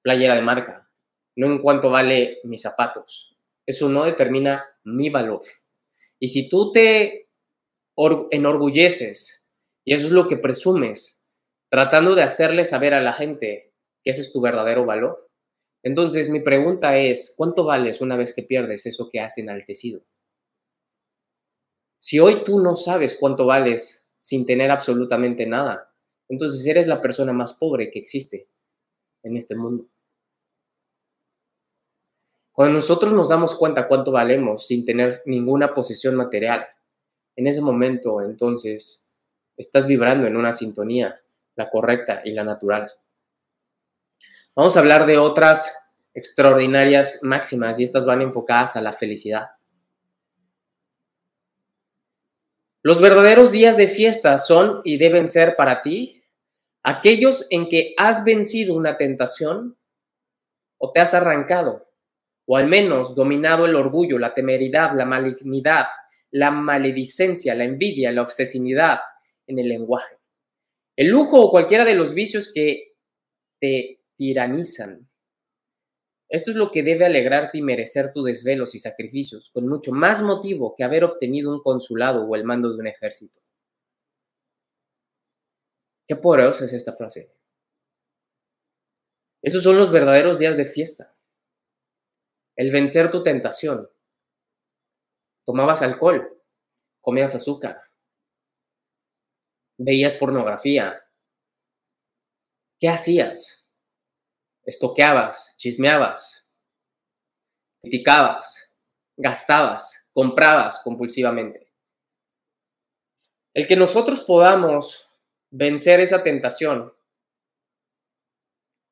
playera de marca, no en cuánto vale mis zapatos. Eso no determina mi valor. Y si tú te enorgulleces y eso es lo que presumes, tratando de hacerle saber a la gente que ese es tu verdadero valor. Entonces, mi pregunta es, ¿cuánto vales una vez que pierdes eso que has enaltecido? Si hoy tú no sabes cuánto vales sin tener absolutamente nada, entonces eres la persona más pobre que existe en este mundo. Cuando nosotros nos damos cuenta cuánto valemos sin tener ninguna posesión material, en ese momento entonces estás vibrando en una sintonía, la correcta y la natural. Vamos a hablar de otras extraordinarias máximas y estas van enfocadas a la felicidad. Los verdaderos días de fiesta son y deben ser para ti aquellos en que has vencido una tentación o te has arrancado, o al menos dominado el orgullo, la temeridad, la malignidad, la maledicencia, la envidia, la obsesividad en el lenguaje. El lujo o cualquiera de los vicios que te tiranizan. Esto es lo que debe alegrarte y merecer tus desvelos y sacrificios, con mucho más motivo que haber obtenido un consulado o el mando de un ejército. Qué poderosa es esta frase. Esos son los verdaderos días de fiesta. El vencer tu tentación. Tomabas alcohol, comías azúcar, veías pornografía. ¿Qué hacías? Estoqueabas, chismeabas, criticabas, gastabas, comprabas compulsivamente. El que nosotros podamos vencer esa tentación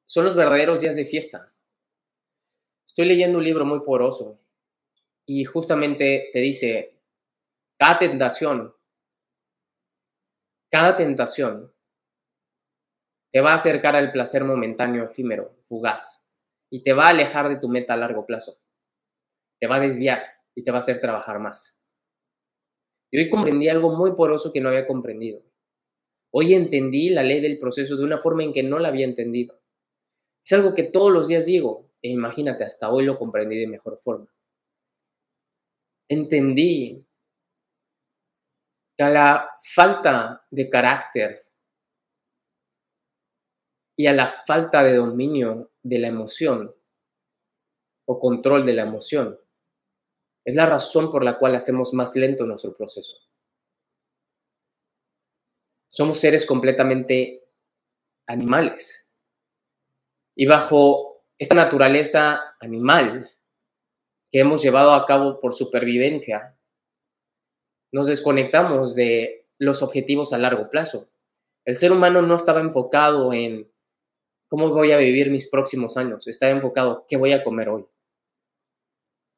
son los verdaderos días de fiesta. Estoy leyendo un libro muy poroso y justamente te dice, cada tentación, cada tentación te va a acercar al placer momentáneo, efímero, fugaz, y te va a alejar de tu meta a largo plazo. Te va a desviar y te va a hacer trabajar más. Y hoy comprendí algo muy poroso que no había comprendido. Hoy entendí la ley del proceso de una forma en que no la había entendido. Es algo que todos los días digo, e imagínate, hasta hoy lo comprendí de mejor forma. Entendí que a la falta de carácter y a la falta de dominio de la emoción o control de la emoción es la razón por la cual hacemos más lento nuestro proceso. Somos seres completamente animales y bajo esta naturaleza animal que hemos llevado a cabo por supervivencia, nos desconectamos de los objetivos a largo plazo. El ser humano no estaba enfocado en cómo voy a vivir mis próximos años, estaba enfocado qué voy a comer hoy.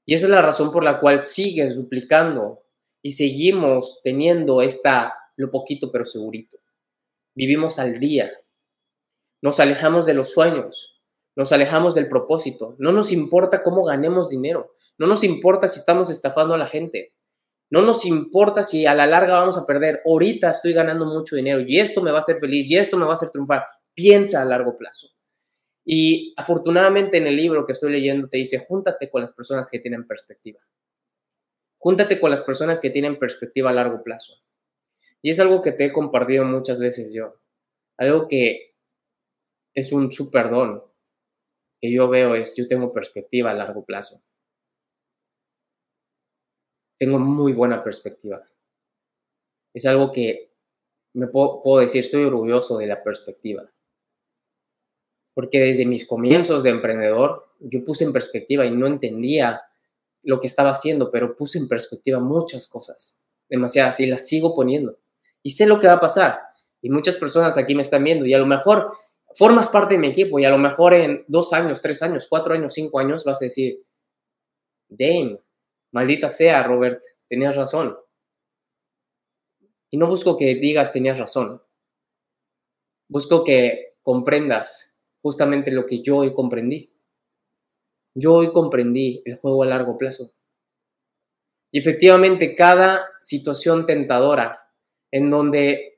Y esa es la razón por la cual sigues duplicando y seguimos teniendo esta, lo poquito pero segurito. Vivimos al día. Nos alejamos de los sueños, nos alejamos del propósito. No nos importa cómo ganemos dinero. No nos importa si estamos estafando a la gente. No nos importa si a la larga vamos a perder. Ahorita estoy ganando mucho dinero y esto me va a hacer feliz y esto me va a hacer triunfar. Piensa a largo plazo. Y afortunadamente en el libro que estoy leyendo te dice, júntate con las personas que tienen perspectiva. Júntate con las personas que tienen perspectiva a largo plazo. Y es algo que te he compartido muchas veces yo. Algo que es un super don que yo veo es, yo tengo perspectiva a largo plazo. Tengo muy buena perspectiva. Es algo que me puedo, puedo decir, estoy orgulloso de la perspectiva. Porque desde mis comienzos de emprendedor, yo puse en perspectiva y no entendía lo que estaba haciendo, pero puse en perspectiva muchas cosas, demasiadas, y las sigo poniendo. Y sé lo que va a pasar. Y muchas personas aquí me están viendo y a lo mejor formas parte de mi equipo y a lo mejor en dos años, tres años, cuatro años, cinco años vas a decir, damn, maldita sea, Robert, tenías razón. Y no busco que digas tenías razón. Busco que comprendas justamente lo que yo hoy comprendí. Yo hoy comprendí el juego a largo plazo. Y efectivamente, cada situación tentadora en donde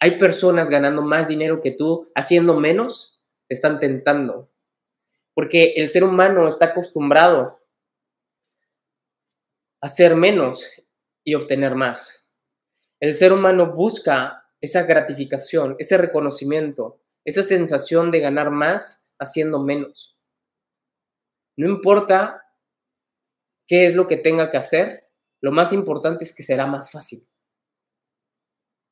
hay personas ganando más dinero que tú, haciendo menos, te están tentando. Porque el ser humano está acostumbrado a hacer menos y obtener más. El ser humano busca esa gratificación, ese reconocimiento, esa sensación de ganar más haciendo menos. No importa qué es lo que tenga que hacer, lo más importante es que será más fácil.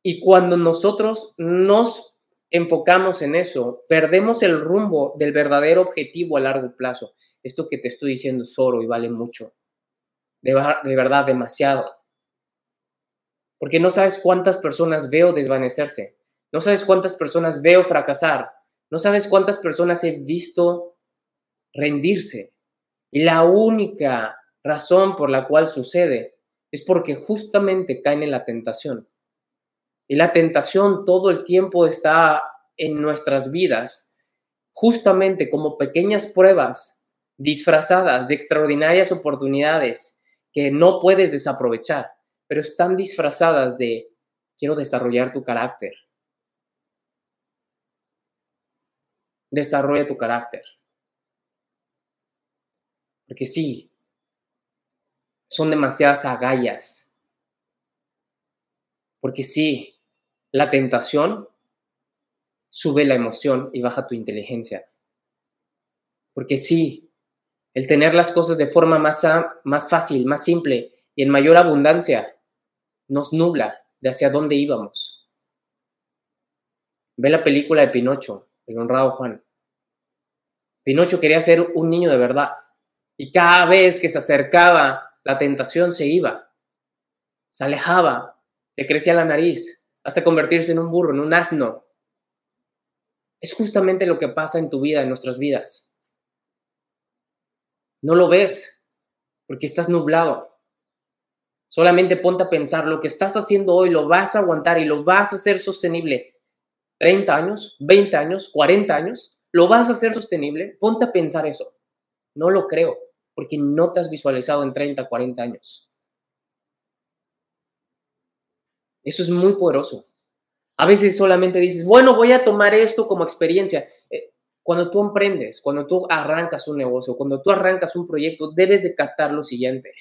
Y cuando nosotros nos enfocamos en eso, perdemos el rumbo del verdadero objetivo a largo plazo. Esto que te estoy diciendo es oro y vale mucho. De, de verdad, demasiado. Porque no sabes cuántas personas veo desvanecerse. No sabes cuántas personas veo fracasar. No sabes cuántas personas he visto rendirse. Y la única razón por la cual sucede es porque justamente caen en la tentación. Y la tentación todo el tiempo está en nuestras vidas justamente como pequeñas pruebas disfrazadas de extraordinarias oportunidades que no puedes desaprovechar, pero están disfrazadas de quiero desarrollar tu carácter. Desarrolla tu carácter. Porque sí, son demasiadas agallas. Porque sí, la tentación sube la emoción y baja tu inteligencia. Porque sí, el tener las cosas de forma más, más fácil, más simple y en mayor abundancia nos nubla de hacia dónde íbamos. Ve la película de Pinocho, el honrado Juan. Pinocho quería ser un niño de verdad y cada vez que se acercaba, la tentación se iba, se alejaba, le crecía la nariz, hasta convertirse en un burro, en un asno. Es justamente lo que pasa en tu vida, en nuestras vidas. No lo ves porque estás nublado. Solamente ponte a pensar, lo que estás haciendo hoy lo vas a aguantar y lo vas a hacer sostenible. 30 años, 20 años, 40 años, lo vas a hacer sostenible. Ponte a pensar eso. No lo creo porque no te has visualizado en 30, 40 años. Eso es muy poderoso. A veces solamente dices, bueno, voy a tomar esto como experiencia. Eh, cuando tú emprendes, cuando tú arrancas un negocio, cuando tú arrancas un proyecto, debes de captar lo siguiente.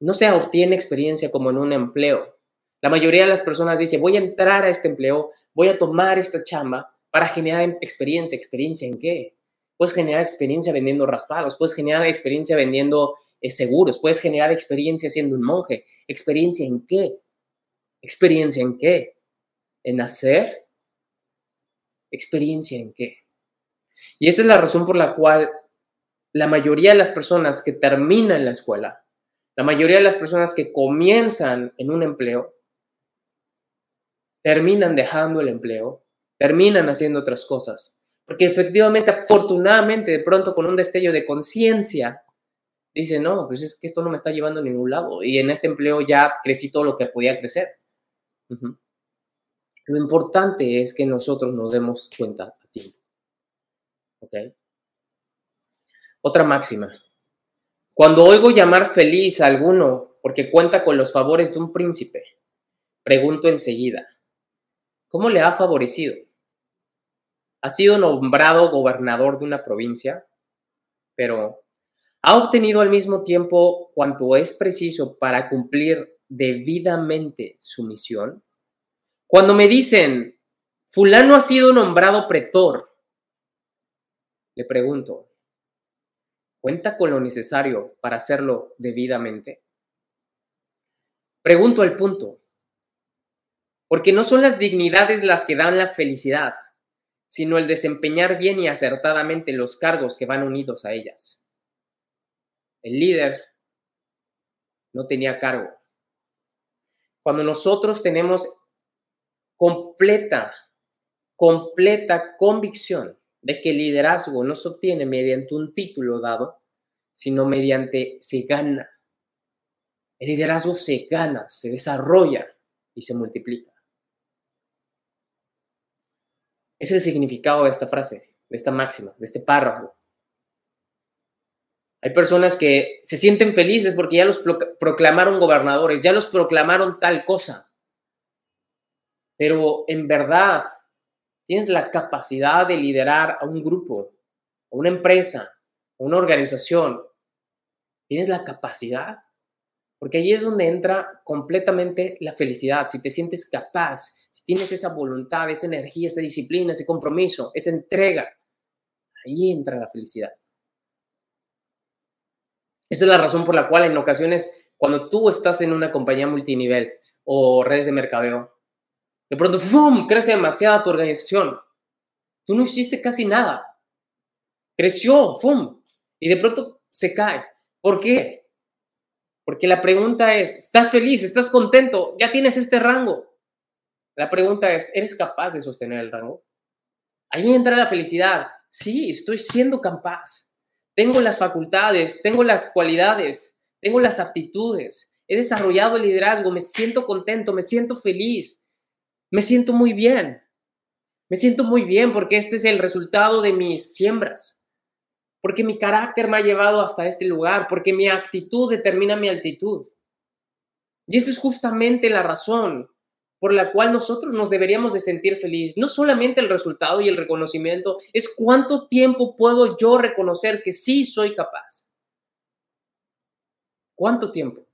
No se obtiene experiencia como en un empleo. La mayoría de las personas dice, voy a entrar a este empleo, voy a tomar esta chamba para generar experiencia. ¿Experiencia en qué? puedes generar experiencia vendiendo raspados, puedes generar experiencia vendiendo seguros, puedes generar experiencia siendo un monje. ¿Experiencia en qué? ¿Experiencia en qué? ¿En hacer? ¿Experiencia en qué? Y esa es la razón por la cual la mayoría de las personas que terminan la escuela, la mayoría de las personas que comienzan en un empleo, terminan dejando el empleo, terminan haciendo otras cosas porque efectivamente, afortunadamente, de pronto con un destello de conciencia, dice, no, pues es que esto no me está llevando a ningún lado. Y en este empleo ya crecí todo lo que podía crecer. Lo importante es que nosotros nos demos cuenta a tiempo. ¿Ok? Otra máxima. Cuando oigo llamar feliz a alguno porque cuenta con los favores de un príncipe, pregunto enseguida, ¿cómo le ha favorecido? ha sido nombrado gobernador de una provincia, pero ha obtenido al mismo tiempo cuanto es preciso para cumplir debidamente su misión. Cuando me dicen, fulano ha sido nombrado pretor, le pregunto, ¿cuenta con lo necesario para hacerlo debidamente? Pregunto al punto, porque no son las dignidades las que dan la felicidad, sino el desempeñar bien y acertadamente los cargos que van unidos a ellas. El líder no tenía cargo. Cuando nosotros tenemos completa, completa convicción de que el liderazgo no se obtiene mediante un título dado, sino mediante se gana. El liderazgo se gana, se desarrolla y se multiplica. Es el significado de esta frase, de esta máxima, de este párrafo. Hay personas que se sienten felices porque ya los proclamaron gobernadores, ya los proclamaron tal cosa. Pero en verdad, tienes la capacidad de liderar a un grupo, a una empresa, a una organización. Tienes la capacidad. Porque ahí es donde entra completamente la felicidad. Si te sientes capaz, si tienes esa voluntad, esa energía, esa disciplina, ese compromiso, esa entrega, ahí entra la felicidad. Esa es la razón por la cual en ocasiones, cuando tú estás en una compañía multinivel o redes de mercadeo, de pronto, ¡fum!, crece demasiado tu organización. Tú no hiciste casi nada. Creció, ¡fum! Y de pronto se cae. ¿Por qué? Porque la pregunta es, ¿estás feliz? ¿Estás contento? Ya tienes este rango. La pregunta es, ¿eres capaz de sostener el rango? Ahí entra la felicidad. Sí, estoy siendo capaz. Tengo las facultades, tengo las cualidades, tengo las aptitudes. He desarrollado el liderazgo, me siento contento, me siento feliz, me siento muy bien. Me siento muy bien porque este es el resultado de mis siembras, porque mi carácter me ha llevado hasta este lugar, porque mi actitud determina mi altitud. Y esa es justamente la razón por la cual nosotros nos deberíamos de sentir felices. No solamente el resultado y el reconocimiento, es cuánto tiempo puedo yo reconocer que sí soy capaz. ¿Cuánto tiempo?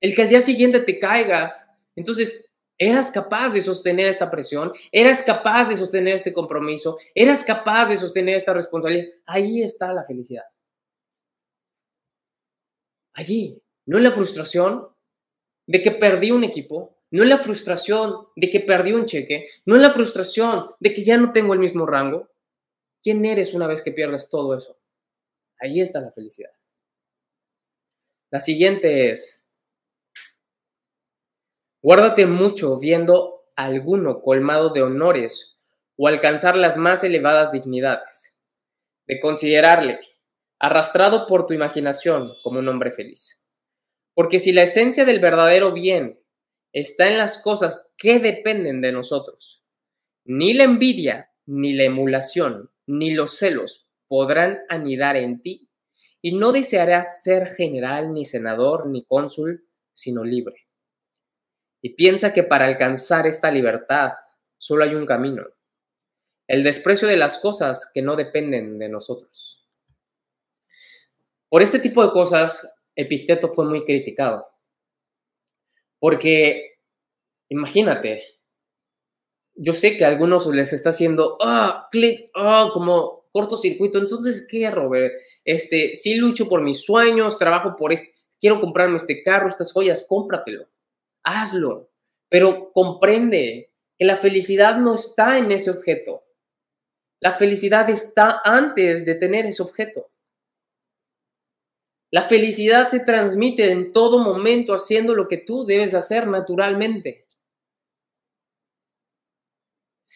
El que al día siguiente te caigas, entonces, ¿eras capaz de sostener esta presión? ¿Eras capaz de sostener este compromiso? ¿Eras capaz de sostener esta responsabilidad? Ahí está la felicidad. Allí, no en la frustración, de que perdí un equipo, no es la frustración de que perdí un cheque, no es la frustración de que ya no tengo el mismo rango. ¿Quién eres una vez que pierdes todo eso? Ahí está la felicidad. La siguiente es, guárdate mucho viendo a alguno colmado de honores o alcanzar las más elevadas dignidades, de considerarle arrastrado por tu imaginación como un hombre feliz. Porque si la esencia del verdadero bien está en las cosas que dependen de nosotros, ni la envidia, ni la emulación, ni los celos podrán anidar en ti, y no desearás ser general, ni senador, ni cónsul, sino libre. Y piensa que para alcanzar esta libertad solo hay un camino, el desprecio de las cosas que no dependen de nosotros. Por este tipo de cosas Epicteto fue muy criticado. Porque, imagínate, yo sé que a algunos les está haciendo, ah, clic, ah, como cortocircuito. Entonces, ¿qué, Robert? Este, sí lucho por mis sueños, trabajo por este, quiero comprarme este carro, estas joyas, cómpratelo, hazlo. Pero comprende que la felicidad no está en ese objeto. La felicidad está antes de tener ese objeto. La felicidad se transmite en todo momento haciendo lo que tú debes hacer naturalmente.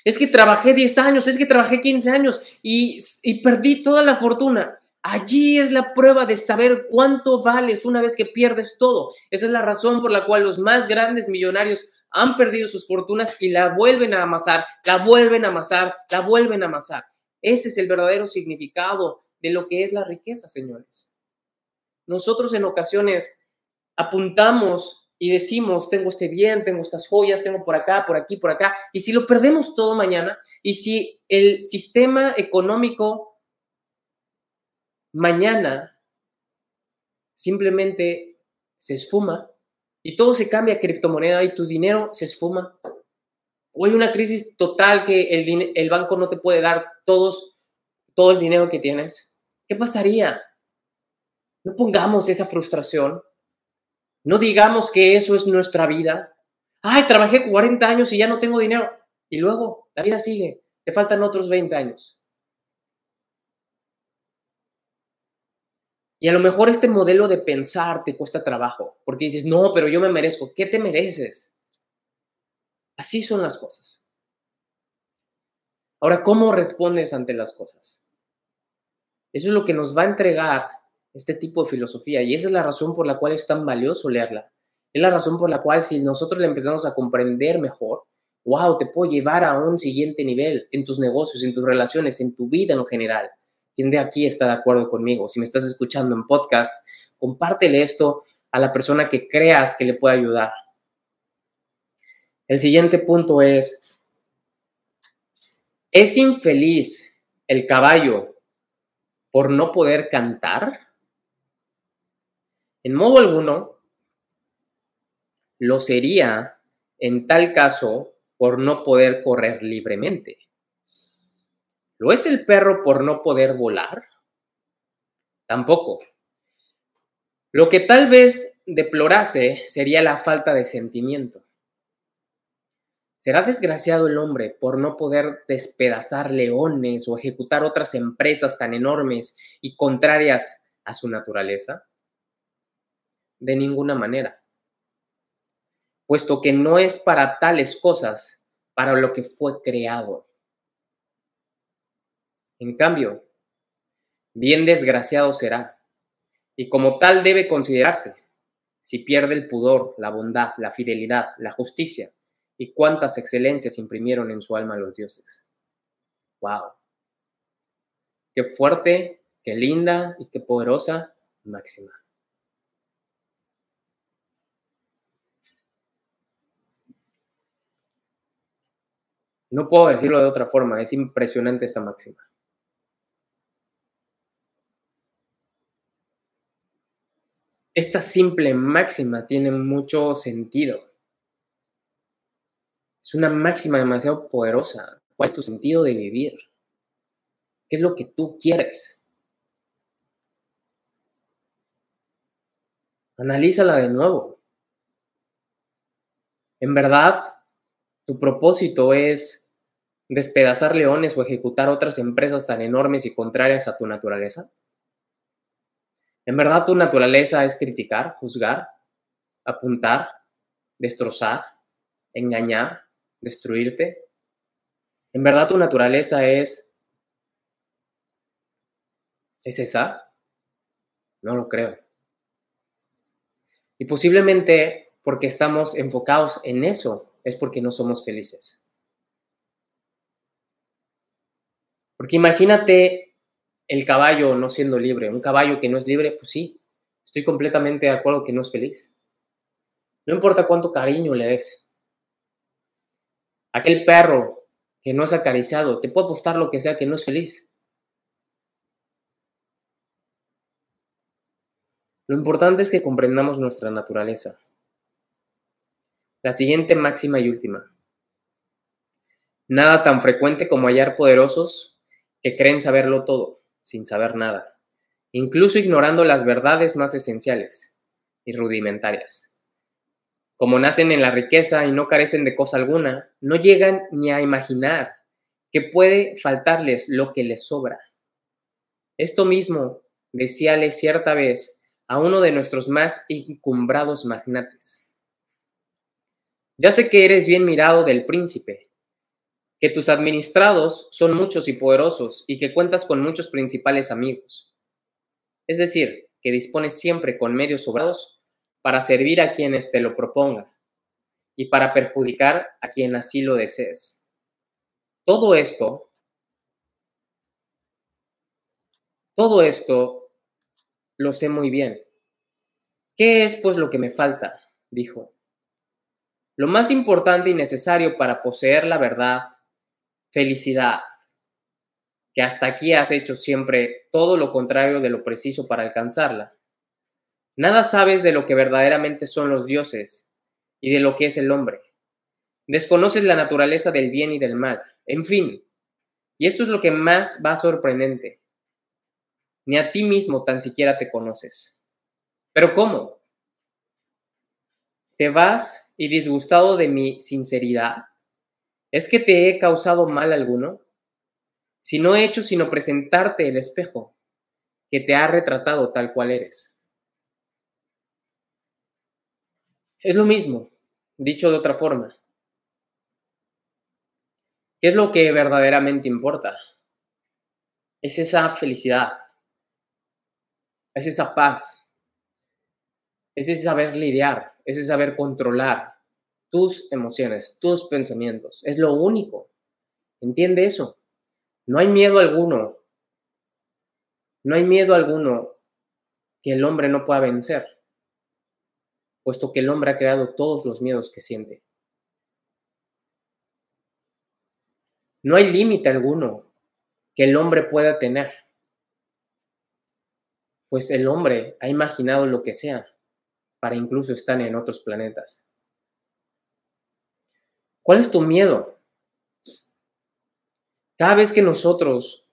Es que trabajé 10 años, es que trabajé 15 años y, y, perdí toda la fortuna. Allí es la prueba de saber cuánto vales una vez que pierdes todo. Esa es la razón por la cual los más grandes millonarios han perdido sus fortunas y la vuelven a amasar, la vuelven a amasar, la vuelven a amasar. Ese es el verdadero significado de lo que es la riqueza, señores. Nosotros en ocasiones apuntamos y decimos, tengo este bien, tengo estas joyas, tengo por acá, por aquí, por acá, y si lo perdemos todo mañana, y si el sistema económico mañana simplemente se esfuma y todo se cambia a criptomoneda y tu dinero se esfuma, o hay una crisis total que el, banco no te puede dar todos, todo el dinero que tienes, ¿qué pasaría? No pongamos esa frustración. No digamos que eso es nuestra vida. Ay, trabajé 40 años y ya no tengo dinero. Y luego, la vida sigue. Te faltan otros 20 años. Y a lo mejor este modelo de pensar te cuesta trabajo, porque dices, no, pero yo me merezco. ¿Qué te mereces? Así son las cosas. Ahora, ¿cómo respondes ante las cosas? Eso es lo que nos va a entregar este tipo de filosofía. Y esa es la razón por la cual es tan valioso leerla. Es la razón por la cual si nosotros la empezamos a comprender mejor, wow, te puedo llevar a un siguiente nivel en tus negocios, en tus relaciones, en tu vida en general. ¿Quién de aquí está de acuerdo conmigo? Si me estás escuchando en podcast, compártele esto a la persona que creas que le pueda ayudar. El siguiente punto es, ¿es infeliz el caballo por no poder cantar? En modo alguno, lo sería en tal caso por no poder correr libremente. ¿Lo es el perro por no poder volar? Tampoco. Lo que tal vez deplorase sería la falta de sentimiento. ¿Será desgraciado el hombre por no poder despedazar leones o ejecutar otras empresas tan enormes y contrarias a su naturaleza? De ninguna manera, puesto que no es para tales cosas para lo que fue creado. En cambio, bien desgraciado será, y como tal debe considerarse, si pierde el pudor, la bondad, la fidelidad, la justicia y cuántas excelencias imprimieron en su alma los dioses. ¡Wow! Qué fuerte, qué linda y qué poderosa máxima. No puedo decirlo de otra forma, es impresionante esta máxima. Esta simple máxima tiene mucho sentido. Es una máxima demasiado poderosa. ¿Cuál es tu sentido de vivir? ¿Qué es lo que tú quieres? Analízala de nuevo. En verdad, tu propósito es despedazar leones o ejecutar otras empresas tan enormes y contrarias a tu naturaleza. En verdad tu naturaleza es criticar, juzgar, apuntar, destrozar, engañar, destruirte. En verdad tu naturaleza es... ¿Es esa? No lo creo. Y posiblemente porque estamos enfocados en eso es porque no somos felices. Porque imagínate el caballo no siendo libre, un caballo que no es libre, pues sí, estoy completamente de acuerdo que no es feliz. No importa cuánto cariño le des. Aquel perro que no es acariciado, te puede apostar lo que sea que no es feliz. Lo importante es que comprendamos nuestra naturaleza. La siguiente máxima y última. Nada tan frecuente como hallar poderosos que creen saberlo todo sin saber nada, incluso ignorando las verdades más esenciales y rudimentarias. Como nacen en la riqueza y no carecen de cosa alguna, no llegan ni a imaginar que puede faltarles lo que les sobra. Esto mismo decíale cierta vez a uno de nuestros más encumbrados magnates. Ya sé que eres bien mirado del príncipe, que tus administrados son muchos y poderosos y que cuentas con muchos principales amigos. Es decir, que dispones siempre con medios sobrados para servir a quienes te lo proponga y para perjudicar a quien así lo desees. Todo esto, todo esto lo sé muy bien. ¿Qué es pues lo que me falta? dijo. Lo más importante y necesario para poseer la verdad felicidad, que hasta aquí has hecho siempre todo lo contrario de lo preciso para alcanzarla. Nada sabes de lo que verdaderamente son los dioses y de lo que es el hombre. Desconoces la naturaleza del bien y del mal. En fin, y esto es lo que más va sorprendente. Ni a ti mismo tan siquiera te conoces. ¿Pero cómo? ¿Te vas y disgustado de mi sinceridad? ¿Es que te he causado mal alguno? Si no he hecho sino presentarte el espejo que te ha retratado tal cual eres. Es lo mismo, dicho de otra forma. ¿Qué es lo que verdaderamente importa? Es esa felicidad, es esa paz, es ese saber lidiar, es saber controlar, tus emociones, tus pensamientos. Es lo único. Entiende eso. No hay miedo alguno. No hay miedo alguno que el hombre no pueda vencer, puesto que el hombre ha creado todos los miedos que siente. No hay límite alguno que el hombre pueda tener, pues el hombre ha imaginado lo que sea para incluso estar en otros planetas. ¿Cuál es tu miedo? Cada vez que nosotros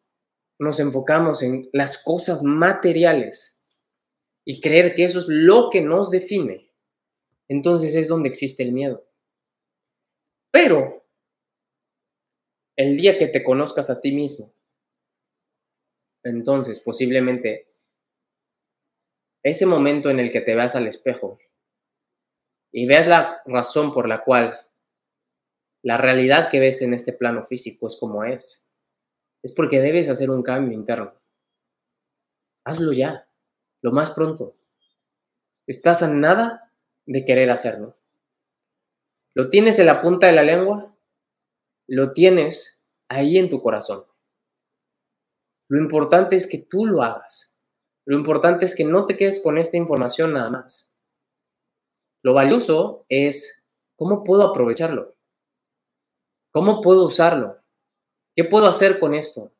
nos enfocamos en las cosas materiales y creer que eso es lo que nos define, entonces es donde existe el miedo. Pero el día que te conozcas a ti mismo, entonces posiblemente ese momento en el que te veas al espejo y veas la razón por la cual la realidad que ves en este plano físico es como es. Es porque debes hacer un cambio interno. Hazlo ya, lo más pronto. Estás a nada de querer hacerlo. ¿Lo tienes en la punta de la lengua? Lo tienes ahí en tu corazón. Lo importante es que tú lo hagas. Lo importante es que no te quedes con esta información nada más. Lo valioso es cómo puedo aprovecharlo. ¿Cómo puedo usarlo? ¿Qué puedo hacer con esto?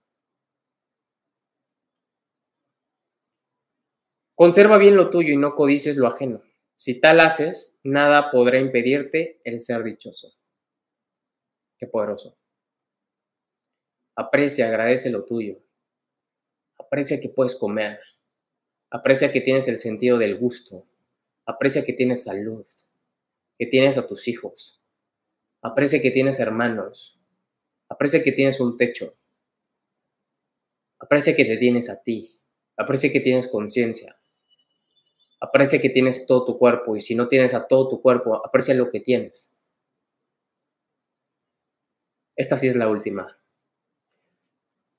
Conserva bien lo tuyo y no codices lo ajeno. Si tal haces, nada podrá impedirte el ser dichoso. Qué poderoso. Aprecia, agradece lo tuyo. Aprecia que puedes comer. Aprecia que tienes el sentido del gusto. Aprecia que tienes salud, que tienes a tus hijos. Aprecia que tienes hermanos. Aprecia que tienes un techo. Aprecia que te tienes a ti. Aprecia que tienes conciencia. Aprecia que tienes todo tu cuerpo y si no tienes a todo tu cuerpo, aprecia lo que tienes. Esta sí es la última.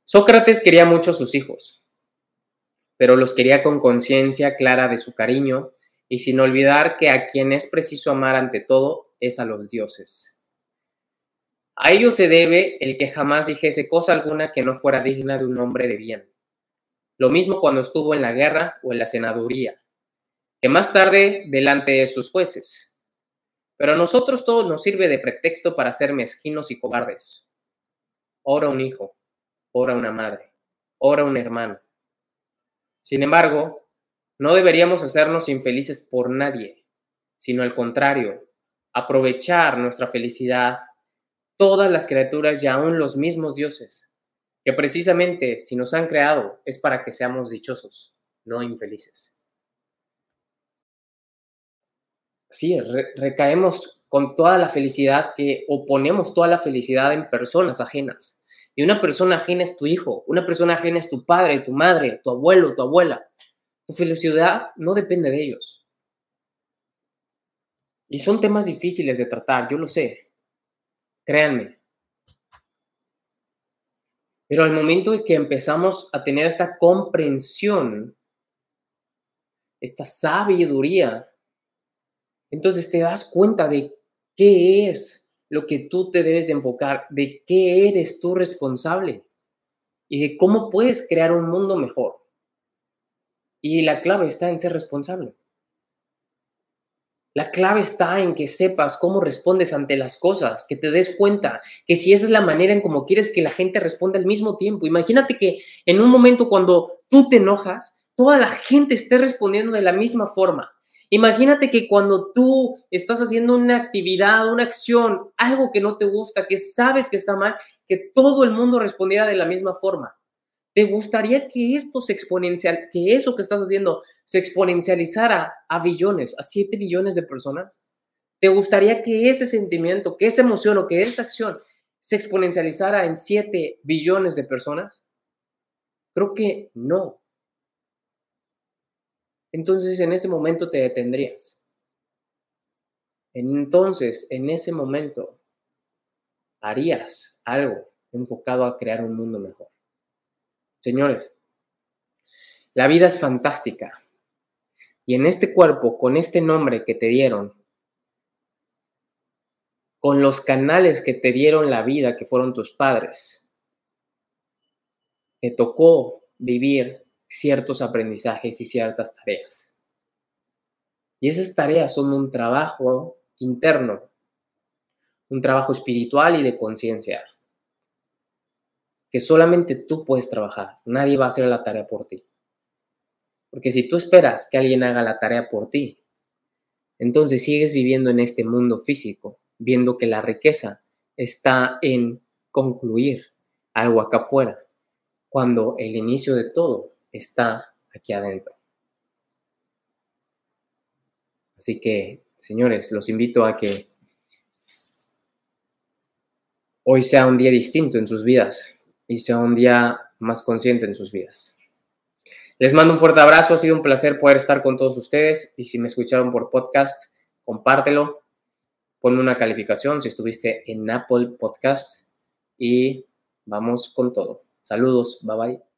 Sócrates quería mucho a sus hijos, pero los quería con conciencia clara de su cariño y sin olvidar que a quien es preciso amar ante todo es a los dioses. A ello se debe el que jamás dijese cosa alguna que no fuera digna de un hombre de bien. Lo mismo cuando estuvo en la guerra o en la senaduría que más tarde delante de sus jueces. Pero a nosotros todo nos sirve de pretexto para ser mezquinos y cobardes. Ora un hijo, ora una madre, ora un hermano. Sin embargo, no deberíamos hacernos infelices por nadie, sino al contrario, aprovechar nuestra felicidad, todas las criaturas y aún los mismos dioses, que precisamente si nos han creado es para que seamos dichosos, no infelices. sí, recaemos con toda la felicidad que oponemos toda la felicidad en personas ajenas. Y una persona ajena es tu hijo, una persona ajena es tu padre, tu madre, tu abuelo, tu abuela. Tu felicidad no depende de ellos. Y son temas difíciles de tratar, yo lo sé. Créanme. Pero al momento en que empezamos a tener esta comprensión, esta sabiduría, entonces te das cuenta de qué es lo que tú te debes de enfocar, de qué eres tú responsable y de cómo puedes crear un mundo mejor. Y la clave está en ser responsable. La clave está en que sepas cómo respondes ante las cosas, que te des cuenta que si esa es la manera en cómo quieres que la gente responda al mismo tiempo. Imagínate que en un momento cuando tú te enojas, toda la gente esté respondiendo de la misma forma. Imagínate que cuando tú estás haciendo una actividad, una acción, algo que no te gusta, que sabes que está mal, que todo el mundo respondiera de la misma forma. ¿Te gustaría que esto se exponencial, que eso que estás haciendo se exponencializara a billones, a 7 billones de personas? ¿Te gustaría que ese sentimiento, que esa emoción o que esa acción se exponencializara en 7 billones de personas? Creo que no entonces en ese momento te detendrías. Entonces, en ese momento, harías algo enfocado a crear un mundo mejor. Señores, la vida es fantástica. Y en este cuerpo, con este nombre que te dieron, con los canales que te dieron la vida, que fueron tus padres, te tocó vivir ciertos aprendizajes y ciertas tareas. Y esas tareas son un trabajo interno, un trabajo espiritual y de conciencia, que solamente tú puedes trabajar, nadie va a hacer la tarea por ti. Porque si tú esperas que alguien haga la tarea por ti, entonces sigues viviendo en este mundo físico, viendo que la riqueza está en concluir algo acá afuera, cuando el inicio de todo está aquí adentro. Así que, señores, los invito a que hoy sea un día distinto en sus vidas y sea un día más consciente en sus vidas. Les mando un fuerte abrazo, ha sido un placer poder estar con todos ustedes y si me escucharon por podcast, compártelo, ponme una calificación si estuviste en Apple Podcast y vamos con todo. Saludos, bye bye.